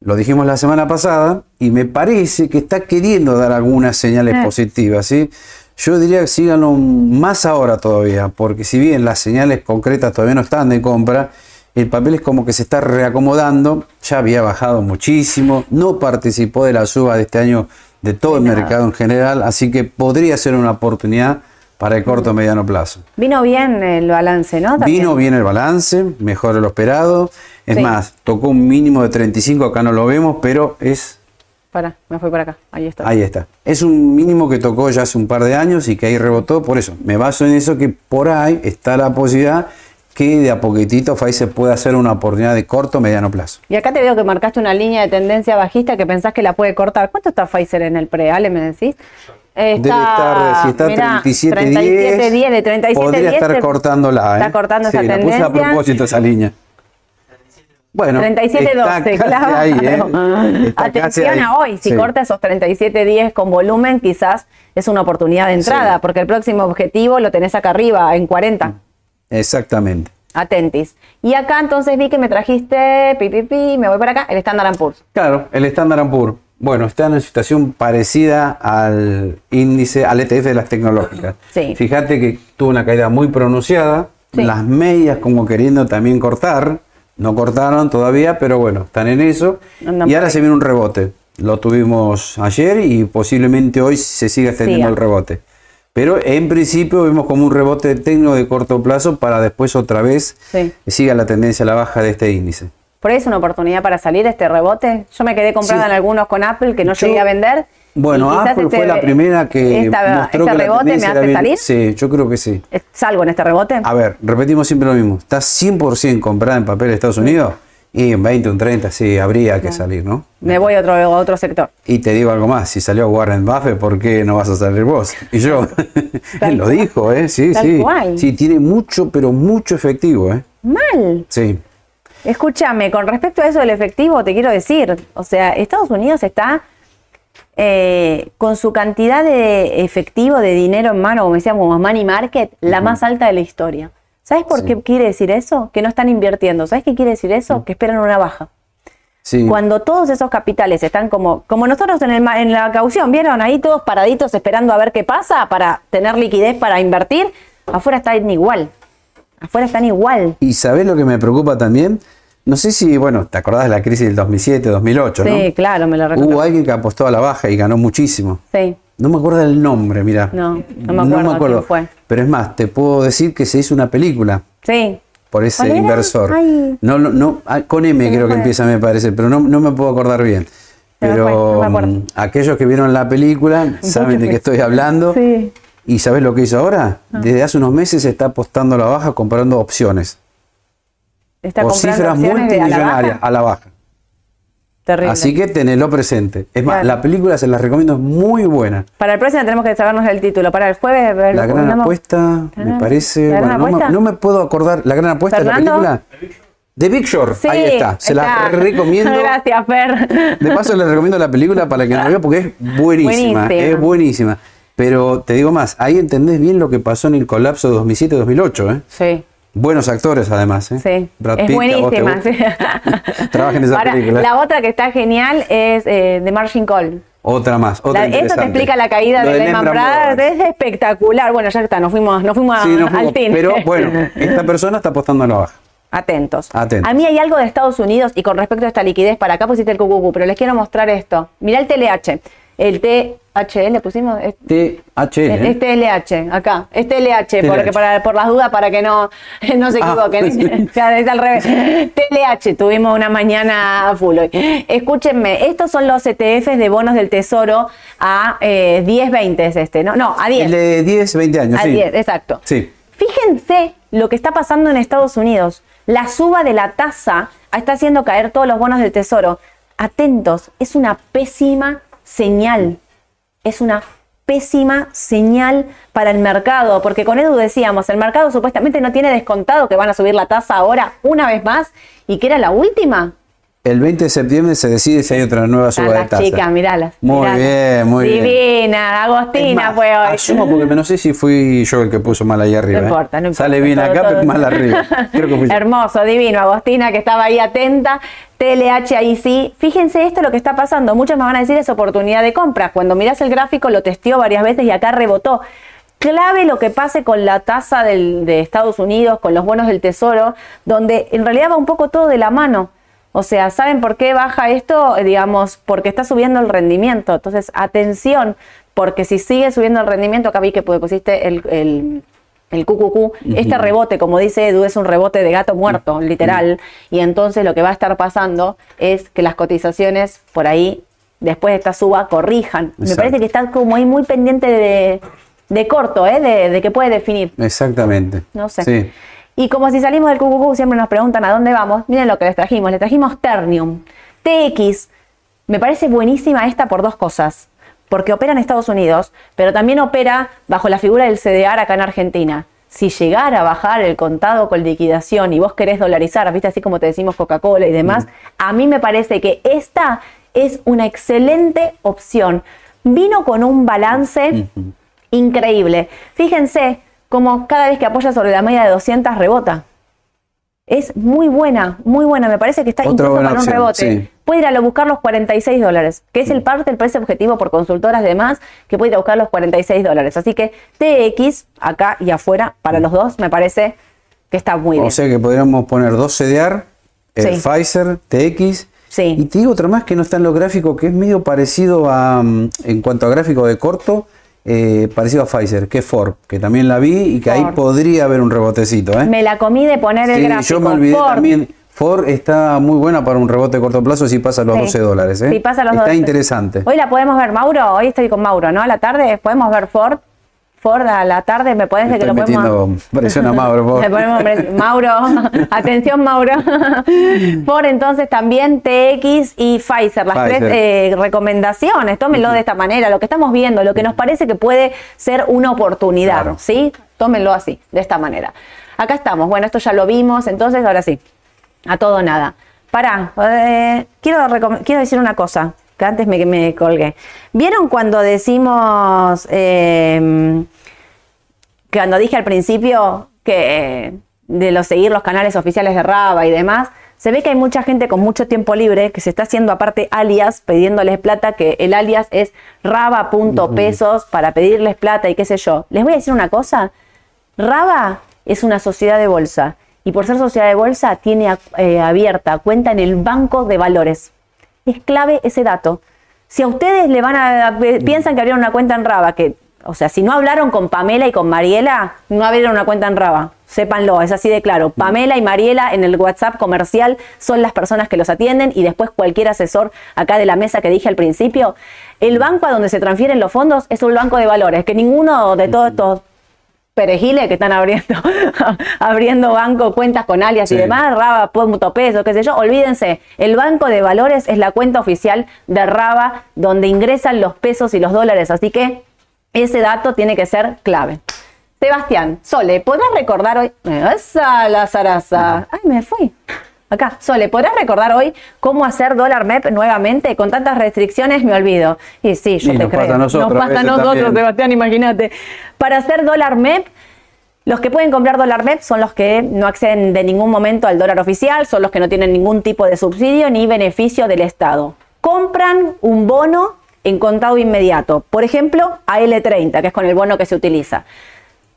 Lo dijimos la semana pasada y me parece que está queriendo dar algunas señales Eh. positivas, ¿sí? Yo diría que síganlo más ahora todavía, porque si bien las señales concretas todavía no están de compra, el papel es como que se está reacomodando, ya había bajado muchísimo, no participó de la suba de este año de todo el nada. mercado en general, así que podría ser una oportunidad para el corto mediano plazo. Vino bien el balance, ¿no? También. Vino bien el balance, mejor de lo esperado. Es Sí. más, tocó un mínimo de 35, acá no lo vemos, pero es Para, me fui por acá. Ahí está. Ahí está. Es un mínimo que tocó ya hace un par de años y que ahí rebotó. Por eso, me baso en eso que por ahí está la posibilidad que de a poquitito Pfizer pueda hacer una oportunidad de corto mediano plazo. Y acá te veo que marcaste una línea de tendencia bajista que pensás que la puede cortar. ¿Cuánto está Pfizer en el pre? Ale, me decís. Eh, Debe estar, si está mirá, 37, 37, 10, de 37, podría 10 estar cortándola. ¿eh? Está cortando sí, esa la tendencia. puse a propósito esa línea. Bueno, 37, está 12, casi claro. ahí, ¿eh? Atención a hoy, si Sí. corta esos 37.10 con volumen, quizás es una oportunidad de entrada, Sí. porque el próximo objetivo lo tenés acá arriba, en 40. Exactamente. Atentis. Y acá entonces vi que me trajiste, pi, pi, pi, me voy para acá, el Standard Poor's. Claro, el Standard Poor's. Bueno, está en una situación parecida al índice, al ETF de las tecnológicas. Sí. Fíjate que tuvo una caída muy pronunciada, las medias como queriendo también cortar, no cortaron todavía, pero bueno, están en eso. Andan y ahora ahí. se viene un rebote. Lo tuvimos ayer y posiblemente hoy se siga extendiendo el rebote. Pero en principio vemos como un rebote técnico de corto plazo para después otra vez Sí. siga la tendencia a la baja de este índice. Por ahí es una oportunidad para salir este rebote. Yo me quedé comprada Sí. en algunos con Apple que no Yo- llegué a vender. Bueno, Apple fue este- la primera que esta- mostró este que la rebote me tendencia era hace salir. Sí, yo creo que sí. ¿Salgo en este rebote? A ver, repetimos siempre lo mismo. ¿Estás 100% comprada en papel de Estados Unidos? Y en 20, un 30, sí, habría que salir, ¿no? Me voy a otro, a otro sector. Y te digo algo más, si salió Warren Buffett, ¿por qué no vas a salir vos? Y yo, él lo dijo, ¿eh? Sí, Tal sí. cual. Sí, tiene mucho, pero mucho efectivo, ¿eh? Mal. Sí. Escúchame, con respecto a eso del efectivo, te quiero decir, o sea, Estados Unidos está eh, con su cantidad de efectivo, de dinero en mano, como decíamos, money market, la más alta de la historia. ¿Sabes por Sí. qué quiere decir eso? Que no están invirtiendo. ¿Sabes qué quiere decir eso? Que esperan una baja. Sí. Cuando todos esos capitales están como, como nosotros en, el, en la caución, ¿vieron? Ahí todos paraditos esperando a ver qué pasa para tener liquidez para invertir, afuera están igual. Afuera están igual. Y ¿sabés lo que me preocupa también? No sé si, bueno, te acordás de la crisis del 2007, 2008, ¿no? Sí, claro, me lo Hubo recuerdo. alguien que apostó a la baja y ganó muchísimo. Sí. No me acuerdo el nombre, mira. No, no me acuerdo quién fue. Pero es más, te puedo decir que se hizo una película Sí. por ese inversor. Ay. No, no, no, ah, con M Se me creo que empieza, me parece, pero no, no me puedo acordar bien. Se me Pero no me acuerdo. mm, aquellos que vieron la película saben de qué estoy hablando. Sí. Ah. ¿Y sabes lo que hizo ahora? Desde hace unos meses está apostando a la baja comprando opciones. Está comprando cifras la multimillonarias baja. a la baja. Terrible. Así que tenelo presente. Es más, Claro. la película se la recomiendo, es muy buena. Para el próximo tenemos que sabernos el título. Para el jueves. ver- La gran no- apuesta, La me gran- parece. ¿La gran bueno, no, me, apuesta? no me puedo acordar. La gran apuesta de la película. The Big Short. Sí, Ahí está. Se la está. recomiendo. Gracias, Fer. De paso, le recomiendo la película para que la vea porque es buenísima. Buenísima. Es buenísima. Pero te digo más, ahí entendés bien lo que pasó en el colapso de 2007-2008. ¿eh? Sí. Buenos actores, además. ¿eh? Sí, Brad es Pitt, buenísima. Trabaja en esa Ahora, película. La otra que está genial es eh, The Margin Call. Otra más. Otra La- esto te explica la caída Lo de Lehman Brothers. Es espectacular. Bueno, ya está, nos fuimos, nos fuimos Sí, al cine. pero bueno, esta persona está apostando a la baja. Atentos. Atentos. A mí hay algo de Estados Unidos y con respecto a esta liquidez, para acá pusiste el cucucu, pero les quiero mostrar esto. Mirá el TLH. El THL pusimos. Es- THL. Es TLH, acá. Es TLH, TLH. porque para, por las dudas, para que no, no se Ah, equivoquen. sí. Claro, es al revés. TLH, tuvimos una mañana full hoy. Escúchenme, estos son los ETFs de bonos del tesoro a eh, 10, 20 es este, ¿no? No, a 10. El de 10, 20 años. A sí. 10, exacto. Sí. Fíjense lo que está pasando en Estados Unidos. La suba de la tasa está haciendo caer todos los bonos del tesoro. Atentos, es una pésima señal. Es una pésima señal para el mercado, porque con Edu decíamos, el mercado supuestamente no tiene descontado que van a subir la tasa ahora una vez más y que era la última. El 20 de septiembre se decide si hay otra nueva suba de tasa. chicas, miralas. Muy bien, muy bien. Divina, Agostina más, fue hoy. Asumo porque no sé si fui yo el que puso mal ahí arriba. No ¿eh? importa, no importa. Sale bien Todo, acá, todo. pero mal arriba. Creo que fui yo. Hermoso, divino. Agostina que estaba ahí atenta. TLH ahí sí. Fíjense esto lo que está pasando. Muchos me van a decir es oportunidad de compra. Cuando miras el gráfico lo testeó varias veces y acá rebotó. Clave lo que pase con la tasa del- de Estados Unidos, con los bonos del tesoro, donde en realidad va un poco todo de la mano. O sea, ¿saben por qué baja esto? Eh, Digamos, porque está subiendo el rendimiento. Entonces, atención, porque si sigue subiendo el rendimiento, acá vi que pusiste el, el, el QQQ, este rebote, como dice Edu, es un rebote de gato muerto, literal, y entonces lo que va a estar pasando es que las cotizaciones por ahí, después de esta suba, corrijan. Me parece que está como ahí muy pendiente de, de corto, ¿eh? de, de que puede definir. Exactamente. No sé. Sí. Y como si salimos del QQQ, siempre nos preguntan a dónde vamos. Miren lo que les trajimos. Les trajimos Ternium. TX. Me parece buenísima esta por dos cosas. Porque opera en Estados Unidos, pero también opera bajo la figura del CDR acá en Argentina. Si llegara a bajar el contado con liquidación y vos querés dolarizar, viste así como te decimos Coca-Cola y demás, a mí me parece que esta es una excelente opción. Vino con un balance increíble. Fíjense como cada vez que apoya sobre la media de 200 rebota. Es muy buena, muy buena. Me parece que está Otra incluso para un rebote. sí. Puede ir a buscar los 46 dólares, que es el parte del precio objetivo por consultoras y demás, que puede ir a buscar los 46 dólares. Así que TX, acá y afuera, para los dos, me parece que está muy bien. O sea que podríamos poner dos CDR, el Sí. Pfizer, TX. Sí. Y te digo otra más que no está en los gráficos, que es medio parecido a, mm, en cuanto a gráfico de corto, eh, parecido a Pfizer, que es Ford, que también la vi y que ahí podría haber un rebotecito. ¿eh? me la comí de poner el Sí, gráfico. yo me olvidé Ford, también. Ford está muy buena para un rebote de corto plazo si pasa los Sí. 12 dólares. ¿eh? Sí, pasa los está 12. interesante. Hoy la podemos ver, Mauro. Hoy estoy con Mauro, ¿no? A la tarde podemos ver Ford. A la tarde, me parece Me que lo podemos. presión a Mauro. Le ponemos Mauro, atención Mauro. Por entonces también TX y Pfizer, las Pfizer. tres eh, recomendaciones. Tómenlo de esta manera, lo que estamos viendo, lo que nos parece que puede ser una oportunidad, Claro. ¿sí? Tómenlo así, de esta manera. Acá estamos, bueno, esto ya lo vimos, entonces ahora sí, a todo nada. Pará, eh, quiero, quiero decir una cosa, que antes me, me colgué. ¿Vieron cuando decimos... eh, que cuando dije al principio que eh, de los seguir los canales oficiales de Raba y demás, se ve que hay mucha gente con mucho tiempo libre que se está haciendo aparte alias pidiéndoles plata, que el alias es raba.pesos para pedirles plata y qué sé yo. Les voy a decir una cosa, Raba es una sociedad de bolsa y por ser sociedad de bolsa tiene eh, abierta cuenta en el Banco de Valores. Es clave ese dato. Si a ustedes le van a piensan que abrieron una cuenta en Raba, que o sea, si no hablaron con Pamela y con Mariela, no abrieron una cuenta en Raba. Sépanlo, es así de claro. Pamela y Mariela en el WhatsApp comercial son las personas que los atienden y después cualquier asesor acá de la mesa que dije al principio. El banco a donde se transfieren los fondos es un banco de valores, que ninguno de todos estos perejiles que están abriendo, abriendo banco, cuentas con alias y demás, Raba, peso, qué sé yo, olvídense, el banco de valores es la cuenta oficial de Raba donde ingresan los pesos y los dólares, así que ese dato tiene que ser clave. Sebastián, Sole, ¿podrás recordar hoy? Esa la zaraza. Ay, me fui. Acá, Sole, ¿podrás recordar hoy cómo hacer dólar MEP nuevamente? Con tantas restricciones me olvido. Y sí, yo Y te nos creo. pasa a nosotros nos pasa a nosotros, también. Sebastián, imagínate. Para hacer dólar MEP, los que pueden comprar dólar MEP son los que no acceden de ningún momento al dólar oficial, son los que no tienen ningún tipo de subsidio ni beneficio del Estado. Compran un bono en contado inmediato, por ejemplo, a L30, que es con el bono que se utiliza.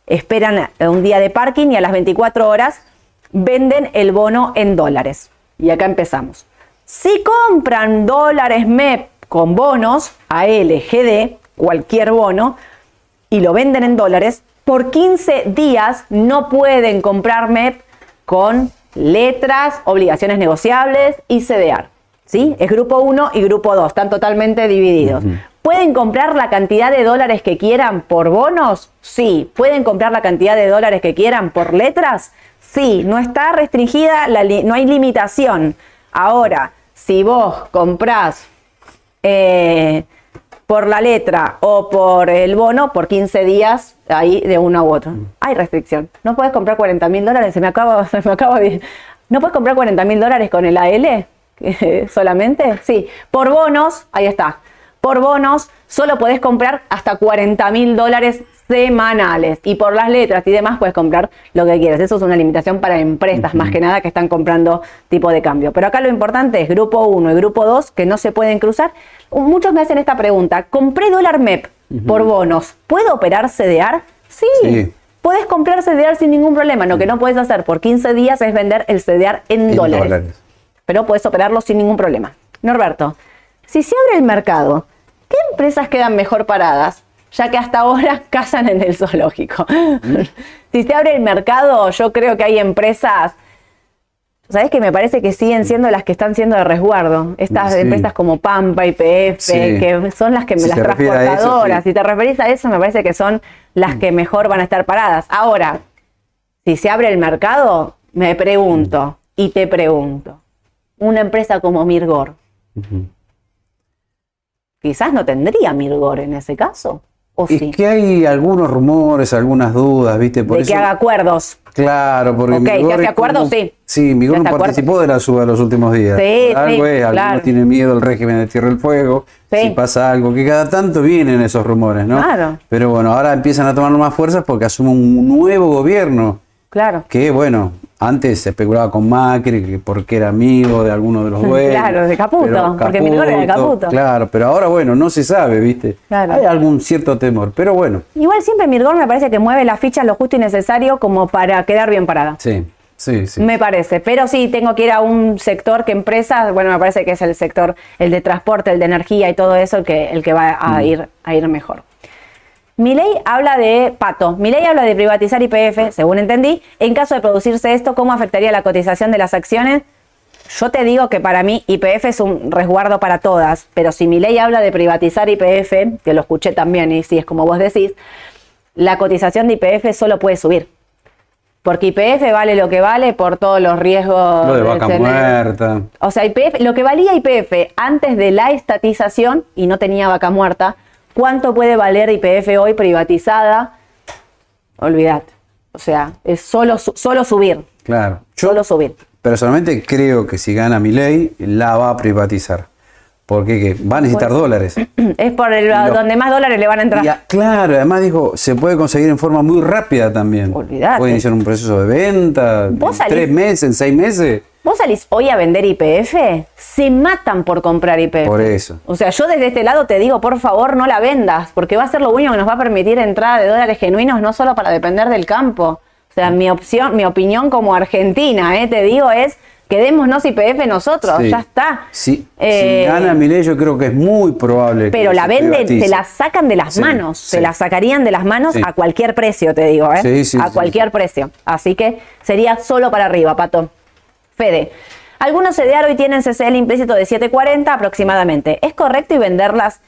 Esperan un día de parking y a las 24 horas venden el bono en dólares. Y acá empezamos. Si compran dólares MEP con bonos, ALGD, cualquier bono, y lo venden en dólares, por 15 días no pueden comprar MEP con letras, obligaciones negociables y CDR. ¿Sí? Es grupo 1 y grupo 2, están totalmente divididos. ¿Pueden comprar la cantidad de dólares que quieran por bonos? Sí. ¿Pueden comprar la cantidad de dólares que quieran por letras? Sí. No está restringida, la no hay limitación. Ahora, si vos comprás eh, por la letra o por el bono, por 15 días, ahí de uno u otro. Hay restricción. No puedes comprar 40 mil dólares, se me acaba, se me acaba de... ¿No puedes comprar 40 mil dólares con el AL solamente? Sí. Por bonos, ahí está. Por bonos, solo podés comprar hasta 40 mil dólares semanales. Y por las letras y demás puedes comprar lo que quieras. Eso es una limitación para empresas, más que nada, que están comprando tipo de cambio. Pero acá lo importante es grupo 1 y grupo 2, que no se pueden cruzar. Muchos me hacen esta pregunta. Compré dólar MEP por bonos. ¿Puedo operar CDR? Sí. Sí. Puedes comprar CDR sin ningún problema. Lo que no puedes hacer por 15 días es vender el CDR en, En dólares. dólares. Pero puedes operarlo sin ningún problema. Norberto, si se abre el mercado, ¿qué empresas quedan mejor paradas? Ya que hasta ahora cazan en el zoológico. si se abre el mercado, yo creo que hay empresas, ¿sabes que Me parece que siguen siendo las que están siendo de resguardo. Estas Sí. empresas como Pampa, IPF, Sí. que son las que Si las eso, transportadoras. sí. Si te referís a eso, me parece que son las que mejor van a estar paradas. Ahora, si se abre el mercado, me pregunto y te pregunto, una empresa como Mirgor, quizás no tendría Mirgor en ese caso, o Es sí, que hay algunos rumores, algunas dudas, ¿viste? Por de eso, que haga acuerdos. Claro, porque Ok, Migor ¿te hace es acuerdo? como- Sí. Sí, Migor ¿Te no acuerdo? participó de la suba de los últimos días. Sí, algo sí, es, algunos claro. tienen miedo al régimen de Tierra del Fuego. Sí. Si pasa algo, que cada tanto vienen esos rumores, ¿no? Claro. Pero bueno, ahora empiezan a tomar más fuerzas porque asume un nuevo gobierno. Claro. Que bueno, antes se especulaba con Macri, que porque era amigo de alguno de los dueños. Claro, de Caputo, pero porque Mirgor era de Caputo. Claro, pero ahora bueno, no se sabe, ¿viste? Claro. Hay algún cierto temor, pero bueno, Igual siempre Mirgor me parece que mueve las fichas lo justo y necesario como para quedar bien parada. sí, sí, sí. Me parece, pero sí tengo que ir a un sector que empresas, bueno, me parece que es el sector, el de transporte, el de energía y todo eso, el que, el que va Mm. a ir, a ir mejor. Milei habla de Pato. Milei habla de privatizar IPF, según entendí. En caso de producirse esto, ¿cómo afectaría la cotización de las acciones? Yo te digo que para mí IPF es un resguardo para todas, pero si Milei habla de privatizar IPF, que lo escuché también y si es como vos decís, la cotización de IPF solo puede subir. Porque IPF vale lo que vale por todos los riesgos. Lo de vaca muerta. O sea, IPF, lo que valía IPF antes de la estatización y no tenía vaca muerta, ¿cuánto puede valer IPF hoy privatizada? Olvídate. O sea, es solo, solo subir. Claro. Yo Solo subir. personalmente creo que si gana mi ley, la va a privatizar. Porque ¿qué? va a necesitar dólares. Es por el, lo- donde más dólares le van a entrar. A- claro, además dijo, se puede conseguir en forma muy rápida también. Olvídate. Puede iniciar un proceso de venta, en Vos salís- tres meses, en seis meses. Vos salís hoy a vender IPF, se matan por comprar IPF. Por eso. O sea, yo desde este lado te digo, por favor, no la vendas, porque va a ser lo único que nos va a permitir entrada de dólares genuinos, no solo para depender del campo. O sea, mi opción, mi opinión como argentina, eh, te digo, es quedémonos IPF nosotros, Sí. ya está. Si, Eh, si gana mi ley, yo creo que es muy probable pero que la venden, se la sacan de las Sí, manos, sí. se la sacarían de las manos Sí. a cualquier precio, te digo, ¿eh? Sí, sí, a sí, cualquier sí. precio. Así que sería solo para arriba, Pato. Algunos CDR hoy tienen CCL implícito de 7.40 aproximadamente. ¿Es correcto y venderlas?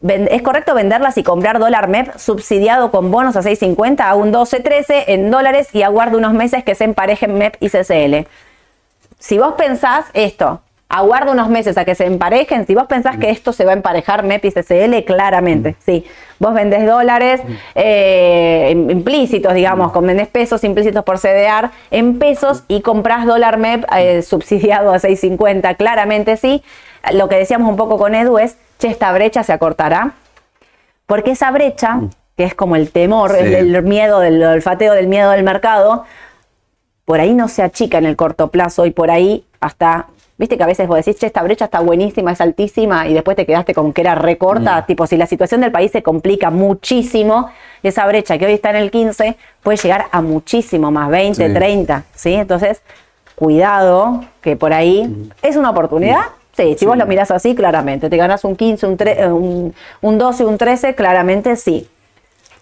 ven- ¿Es correcto venderlas y comprar dólar MEP subsidiado con bonos a 6.50 a un 12.13 en dólares y aguardo unos meses que se emparejen MEP y CCL? si vos pensás esto, aguarda unos meses a que se emparejen, si vos pensás que esto se va a emparejar MEP y CCL, claramente, sí. Vos vendés dólares eh, im- implícitos, digamos, con vendés pesos implícitos por CDR en pesos y comprás dólar MEP eh, subsidiado a 6.50, claramente sí. Lo que decíamos un poco con Edu es, che, esta brecha se acortará. Porque esa brecha, que es como el temor, Sí. el, el miedo, del olfateo del miedo del mercado, por ahí no se achica en el corto plazo y por ahí hasta, viste que a veces vos decís, che, esta brecha está buenísima, es altísima y después te quedaste con que era recorta, tipo si la situación del país se complica muchísimo, esa brecha que hoy está en el 15 puede llegar a muchísimo más, 20, Sí. 30, ¿sí? Entonces, cuidado, que por ahí es una oportunidad. Sí, si Sí. vos lo mirás así, claramente, te ganás un 15, un, un, un 12, un 13, claramente sí.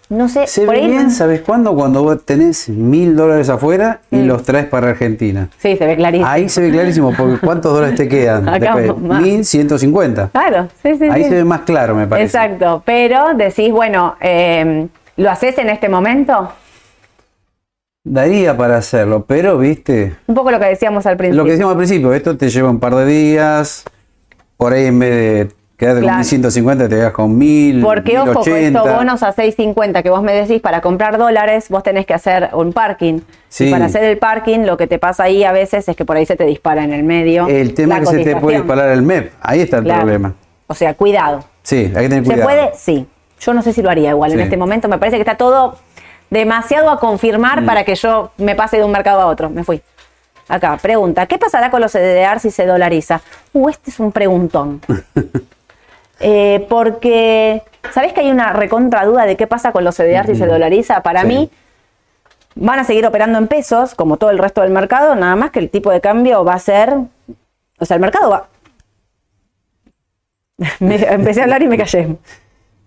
No sé, Se por ve ahí... bien, ¿sabes cuándo? Cuando vos tenés mil dólares afuera y Mm. los traes para Argentina. Sí, se ve clarísimo. Ahí se ve clarísimo, porque ¿cuántos dólares te quedan? Acá Después, más. 1150. Claro, sí, sí. Ahí sí. se ve más claro, me parece. Exacto, pero decís, bueno, eh, ¿lo haces en este momento? Daría para hacerlo, pero viste, Un poco lo que decíamos al principio. lo que decíamos al principio, esto te lleva un par de días, por ahí en vez de quedarte Claro. con 1150 te quedas con 1000, Porque ojo, con 1080. estos bonos a 6.50 que vos me decís para comprar dólares, vos tenés que hacer un parking. Sí. Y para hacer el parking, lo que te pasa ahí a veces es que por ahí se te dispara en el medio. El tema es que se te puede disparar el MEP, ahí está el Claro. problema. O sea, cuidado. Sí, hay que tener ¿Se cuidado. puede? Sí. Yo no sé si lo haría igual en este momento. Me parece que está todo demasiado a confirmar Mm. para que yo me pase de un mercado a otro. Me fui. Acá, pregunta, ¿qué pasará con los CDR si se dolariza? Uh, este es un preguntón. Eh, porque, ¿sabés que hay una recontra duda de qué pasa con los CDR si se dolariza? Para Sí. mí, van a seguir operando en pesos, como todo el resto del mercado, nada más que el tipo de cambio va a ser. O sea, el mercado va. Me- empecé a hablar y me callé.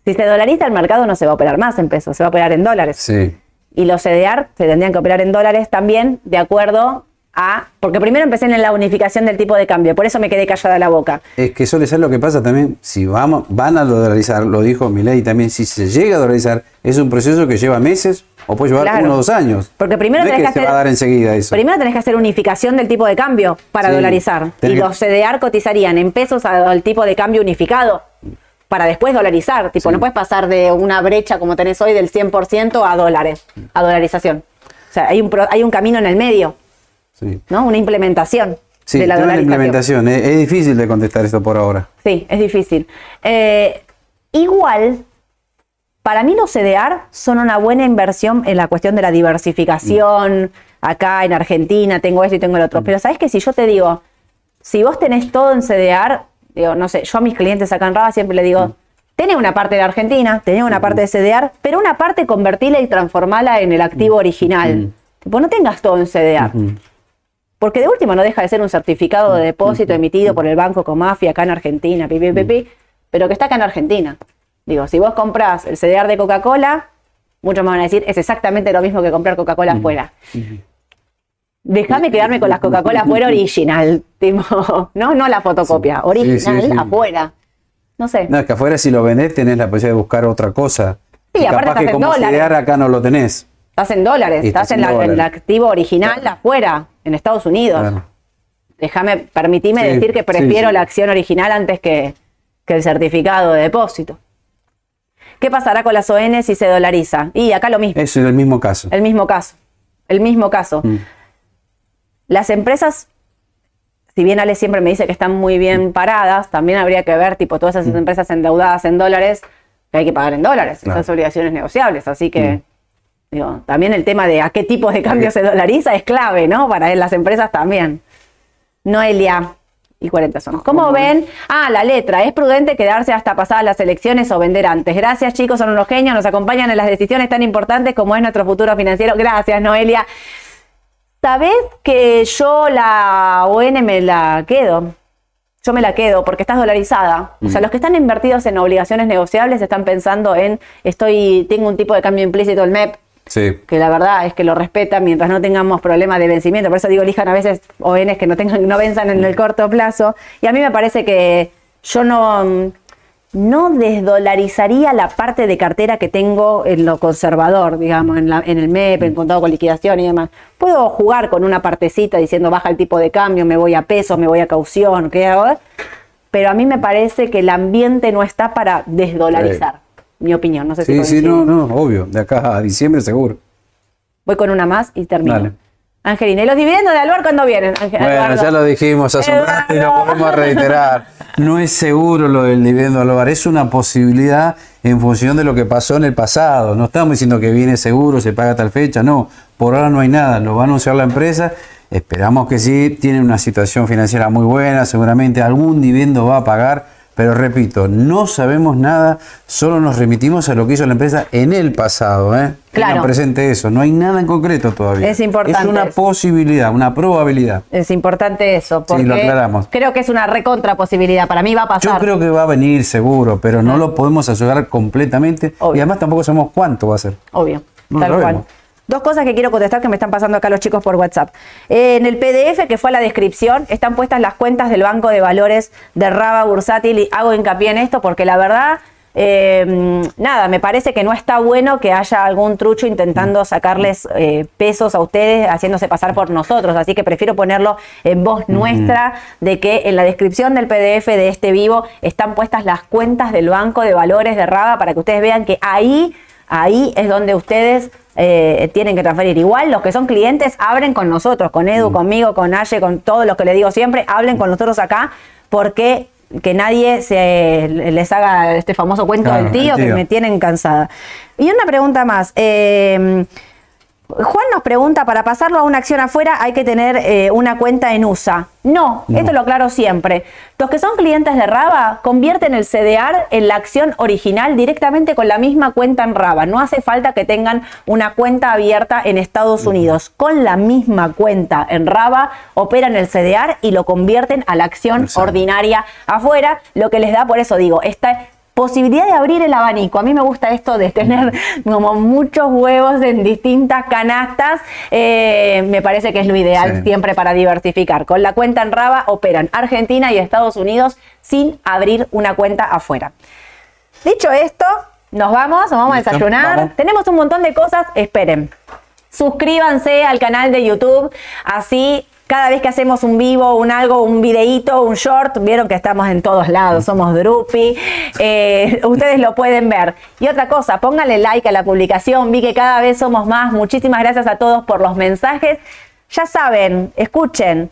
Si se dolariza el mercado no se va a operar más en pesos, se va a operar en dólares. Sí. Y los CDR se tendrían que operar en dólares también de acuerdo a... Porque primero empecé en la unificación del tipo de cambio, por eso me quedé callada la boca. Es que suele ser lo que pasa también, si vamos, van a dolarizar, lo dijo Milei también, si se llega a dolarizar, es un proceso que lleva meses o puede llevar Claro. uno o dos años. Porque primero no es tenés que se hacer- va a dar enseguida eso. Primero tenés que hacer unificación del tipo de cambio para Sí, dolarizar. Y los CDR cotizarían en pesos al tipo de cambio unificado para después dolarizar. Tipo, Sí. no puedes pasar de una brecha como tenés hoy del 100% a dólares, a dolarización. O sea, hay un, pro- hay un camino en el medio, Sí, ¿no? Una implementación sí de la dolarización. implementación. Es, es difícil de contestar esto por ahora. Sí, es difícil. Eh, igual, para mí los CDR son una buena inversión en la cuestión de la diversificación. Acá en Argentina tengo esto y tengo el otro. Pero sabes que si yo te digo, si vos tenés todo en CDR, digo, no sé, yo a mis clientes acá en Raba siempre le digo, tenés una parte de Argentina, tenés una parte de CDR, pero una parte convertila y transformala en el activo original. Tipo, no tengas todo en CDR. Porque de última no deja de ser un certificado de depósito emitido por el Banco Comafi acá en Argentina, pi, pi, pi, pi, pero que está acá en Argentina. Digo, si vos comprás el CDR de Coca-Cola, muchos me van a decir, es exactamente lo mismo que comprar Coca-Cola afuera. Déjame quedarme con las Coca-Cola afuera original, tipo, no, no la fotocopia, original Sí, sí, afuera. No sé. No, es que afuera si lo vendés tenés la posibilidad de buscar otra cosa. Sí, Y aparte capaz que como dólares. CDR acá no lo tenés. Estás en dólares, estás, estás en, la- en el dólares. activo original afuera, en Estados Unidos. Claro. Déjame, permitime Sí, decir que prefiero sí. la acción original antes que, que el certificado de depósito. ¿Qué pasará con las ON si se dolariza? Y acá lo mismo, Eso es el mismo caso. el mismo caso. El mismo caso. Mm. Las empresas, si bien Ale siempre me dice que están muy bien paradas, también habría que ver, tipo, todas esas empresas endeudadas en dólares, que hay que pagar en dólares, Claro. esas obligaciones negociables. Así que, digo, también el tema de a qué tipo de cambio se dolariza es clave, ¿no? Para las empresas también. Noelia y 40 son. ¿Cómo ven? Ah, la letra. ¿Es prudente quedarse hasta pasadas las elecciones o vender antes? Gracias, chicos, son unos genios, nos acompañan en las decisiones tan importantes como es nuestro futuro financiero. Gracias, Noelia. ¿Sabés que yo la ON me la quedo? Yo me la quedo porque estás dolarizada. O sea, los que están invertidos en obligaciones negociables están pensando en estoy, tengo un tipo de cambio implícito el MEP, Sí. que la verdad es que lo respetan mientras no tengamos problemas de vencimiento. Por eso digo, elijan a veces ONs que no tengan, no venzan en el corto plazo. Y a mí me parece que yo no, no desdolarizaría la parte de cartera que tengo en lo conservador, digamos, en, la- en el MEP, en contado con liquidación y demás. Puedo jugar con una partecita diciendo baja el tipo de cambio, me voy a pesos, me voy a caución, ¿qué hago? Pero a mí me parece que el ambiente no está para desdolarizar. Mi opinión, no sé si Sí, sí, no, no, obvio. De acá a diciembre seguro. Voy con una más y termino. Dale. Angelina, ¿y los dividendos de Alvar cuándo vienen? Ángel- Bueno, Eduardo? ya lo dijimos hace un rato y lo Eduardo. podemos reiterar. No es seguro lo del dividendo al hogar, es una posibilidad en función de lo que pasó en el pasado. No estamos diciendo que viene seguro, se paga a tal fecha, no. Por ahora no hay nada, lo va a anunciar la empresa. Esperamos que sí, tiene una situación financiera muy buena, seguramente algún dividendo va a pagar. Pero repito, no sabemos nada, solo nos remitimos a lo que hizo la empresa en el pasado. ¿eh? Claro. presente eso, no hay nada en concreto todavía. Es importante Es una eso. posibilidad, una probabilidad. Es importante eso, porque lo aclaramos. creo que es una recontra posibilidad. Para mí va a pasar. Yo creo que va a venir seguro, pero no lo podemos asegurar completamente. Obvio. Y además tampoco sabemos cuánto va a ser. Obvio, No tal lo cual. vemos. Dos cosas que quiero contestar que me están pasando acá los chicos por WhatsApp. Eh, en el PDF que fue a la descripción están puestas las cuentas del Banco de Valores de Raba Bursátil y hago hincapié en esto porque la verdad, eh, nada, me parece que no está bueno que haya algún trucho intentando sacarles eh, pesos a ustedes haciéndose pasar por nosotros. Así que prefiero ponerlo en voz nuestra de que en la descripción del PDF de este vivo están puestas las cuentas del Banco de Valores de Raba para que ustedes vean que ahí Ahí es donde ustedes eh, tienen que transferir. Igual los que son clientes, abren con nosotros, con Edu, conmigo, con Aye, con todos los que les digo siempre, hablen con nosotros acá porque que nadie se les haga este famoso cuento Claro, del tío que me tienen cansada. Y una pregunta más. eh, Juan nos pregunta, para pasarlo a una acción afuera hay que tener eh, una cuenta en USA. No, No. esto lo aclaro siempre. Los que son clientes de Raba convierten el CDR en la acción original directamente con la misma cuenta en Raba. No hace falta que tengan una cuenta abierta en Estados Unidos. Con la misma cuenta en Raba operan el CDR y lo convierten a la acción Exacto. ordinaria afuera, lo que les da, por eso digo, esta posibilidad de abrir el abanico. A mí me gusta esto de tener como muchos huevos en distintas canastas. Eh, me parece que es lo ideal Sí. siempre para diversificar. Con la cuenta en Raba operan Argentina y Estados Unidos sin abrir una cuenta afuera. Dicho esto, nos vamos, nos vamos a desayunar. vamos. Tenemos un montón de cosas, esperen. Suscríbanse al canal de YouTube, así cada vez que hacemos un vivo, un algo, un videíto, un short, vieron que estamos en todos lados, somos Drupi, eh, ustedes lo pueden ver. Y otra cosa, pónganle like a la publicación, vi que cada vez somos más, muchísimas gracias a todos por los mensajes. Ya saben, escuchen,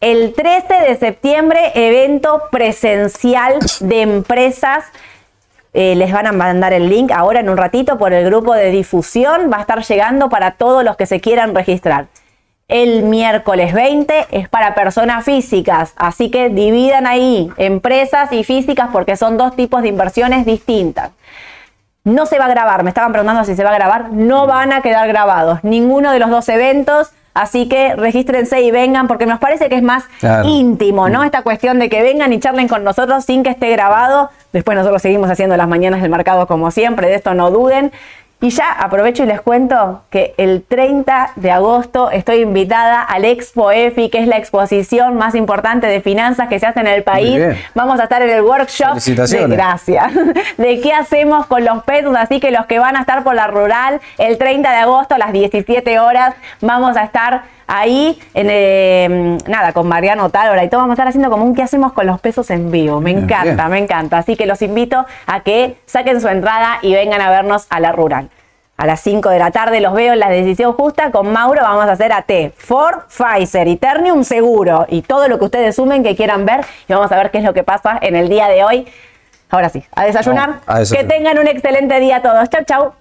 el 13 de septiembre, evento presencial de empresas. Eh, les van a mandar el link ahora en un ratito por el grupo de difusión. Va a estar llegando para todos los que se quieran registrar. El miércoles 20 es para personas físicas, así que dividan ahí empresas y físicas porque son dos tipos de inversiones distintas. No se va a grabar, me estaban preguntando si se va a grabar, no van a quedar grabados ninguno de los dos eventos, así que regístrense y vengan porque nos parece que es más Claro. íntimo, ¿no? Esta cuestión de que vengan y charlen con nosotros sin que esté grabado. Después nosotros seguimos haciendo las mañanas del mercado como siempre, de esto no duden. Y ya aprovecho y les cuento que el 30 de agosto estoy invitada al Expo EFI, que es la exposición más importante de finanzas que se hace en el país. Vamos a estar en el workshop. de- gracias. De qué hacemos con los pesos. Así que los que van a estar por la rural, el 30 de agosto a las 17 horas, vamos a estar ahí, en, eh, nada, con Mariano Tálora y todo. Vamos a estar haciendo como un qué hacemos con los pesos en vivo. Me encanta, bien. me encanta. Así que los invito a que saquen su entrada y vengan a vernos a la rural. A las 5 de la tarde los veo en la decisión justa. Con Mauro vamos a hacer AT, Ford, Pfizer, Eternium seguro y todo lo que ustedes sumen que quieran ver. Y vamos a ver qué es lo que pasa en el día de hoy. Ahora sí, a desayunar. A desayunar. Que tengan un excelente día todos. Chau, chau.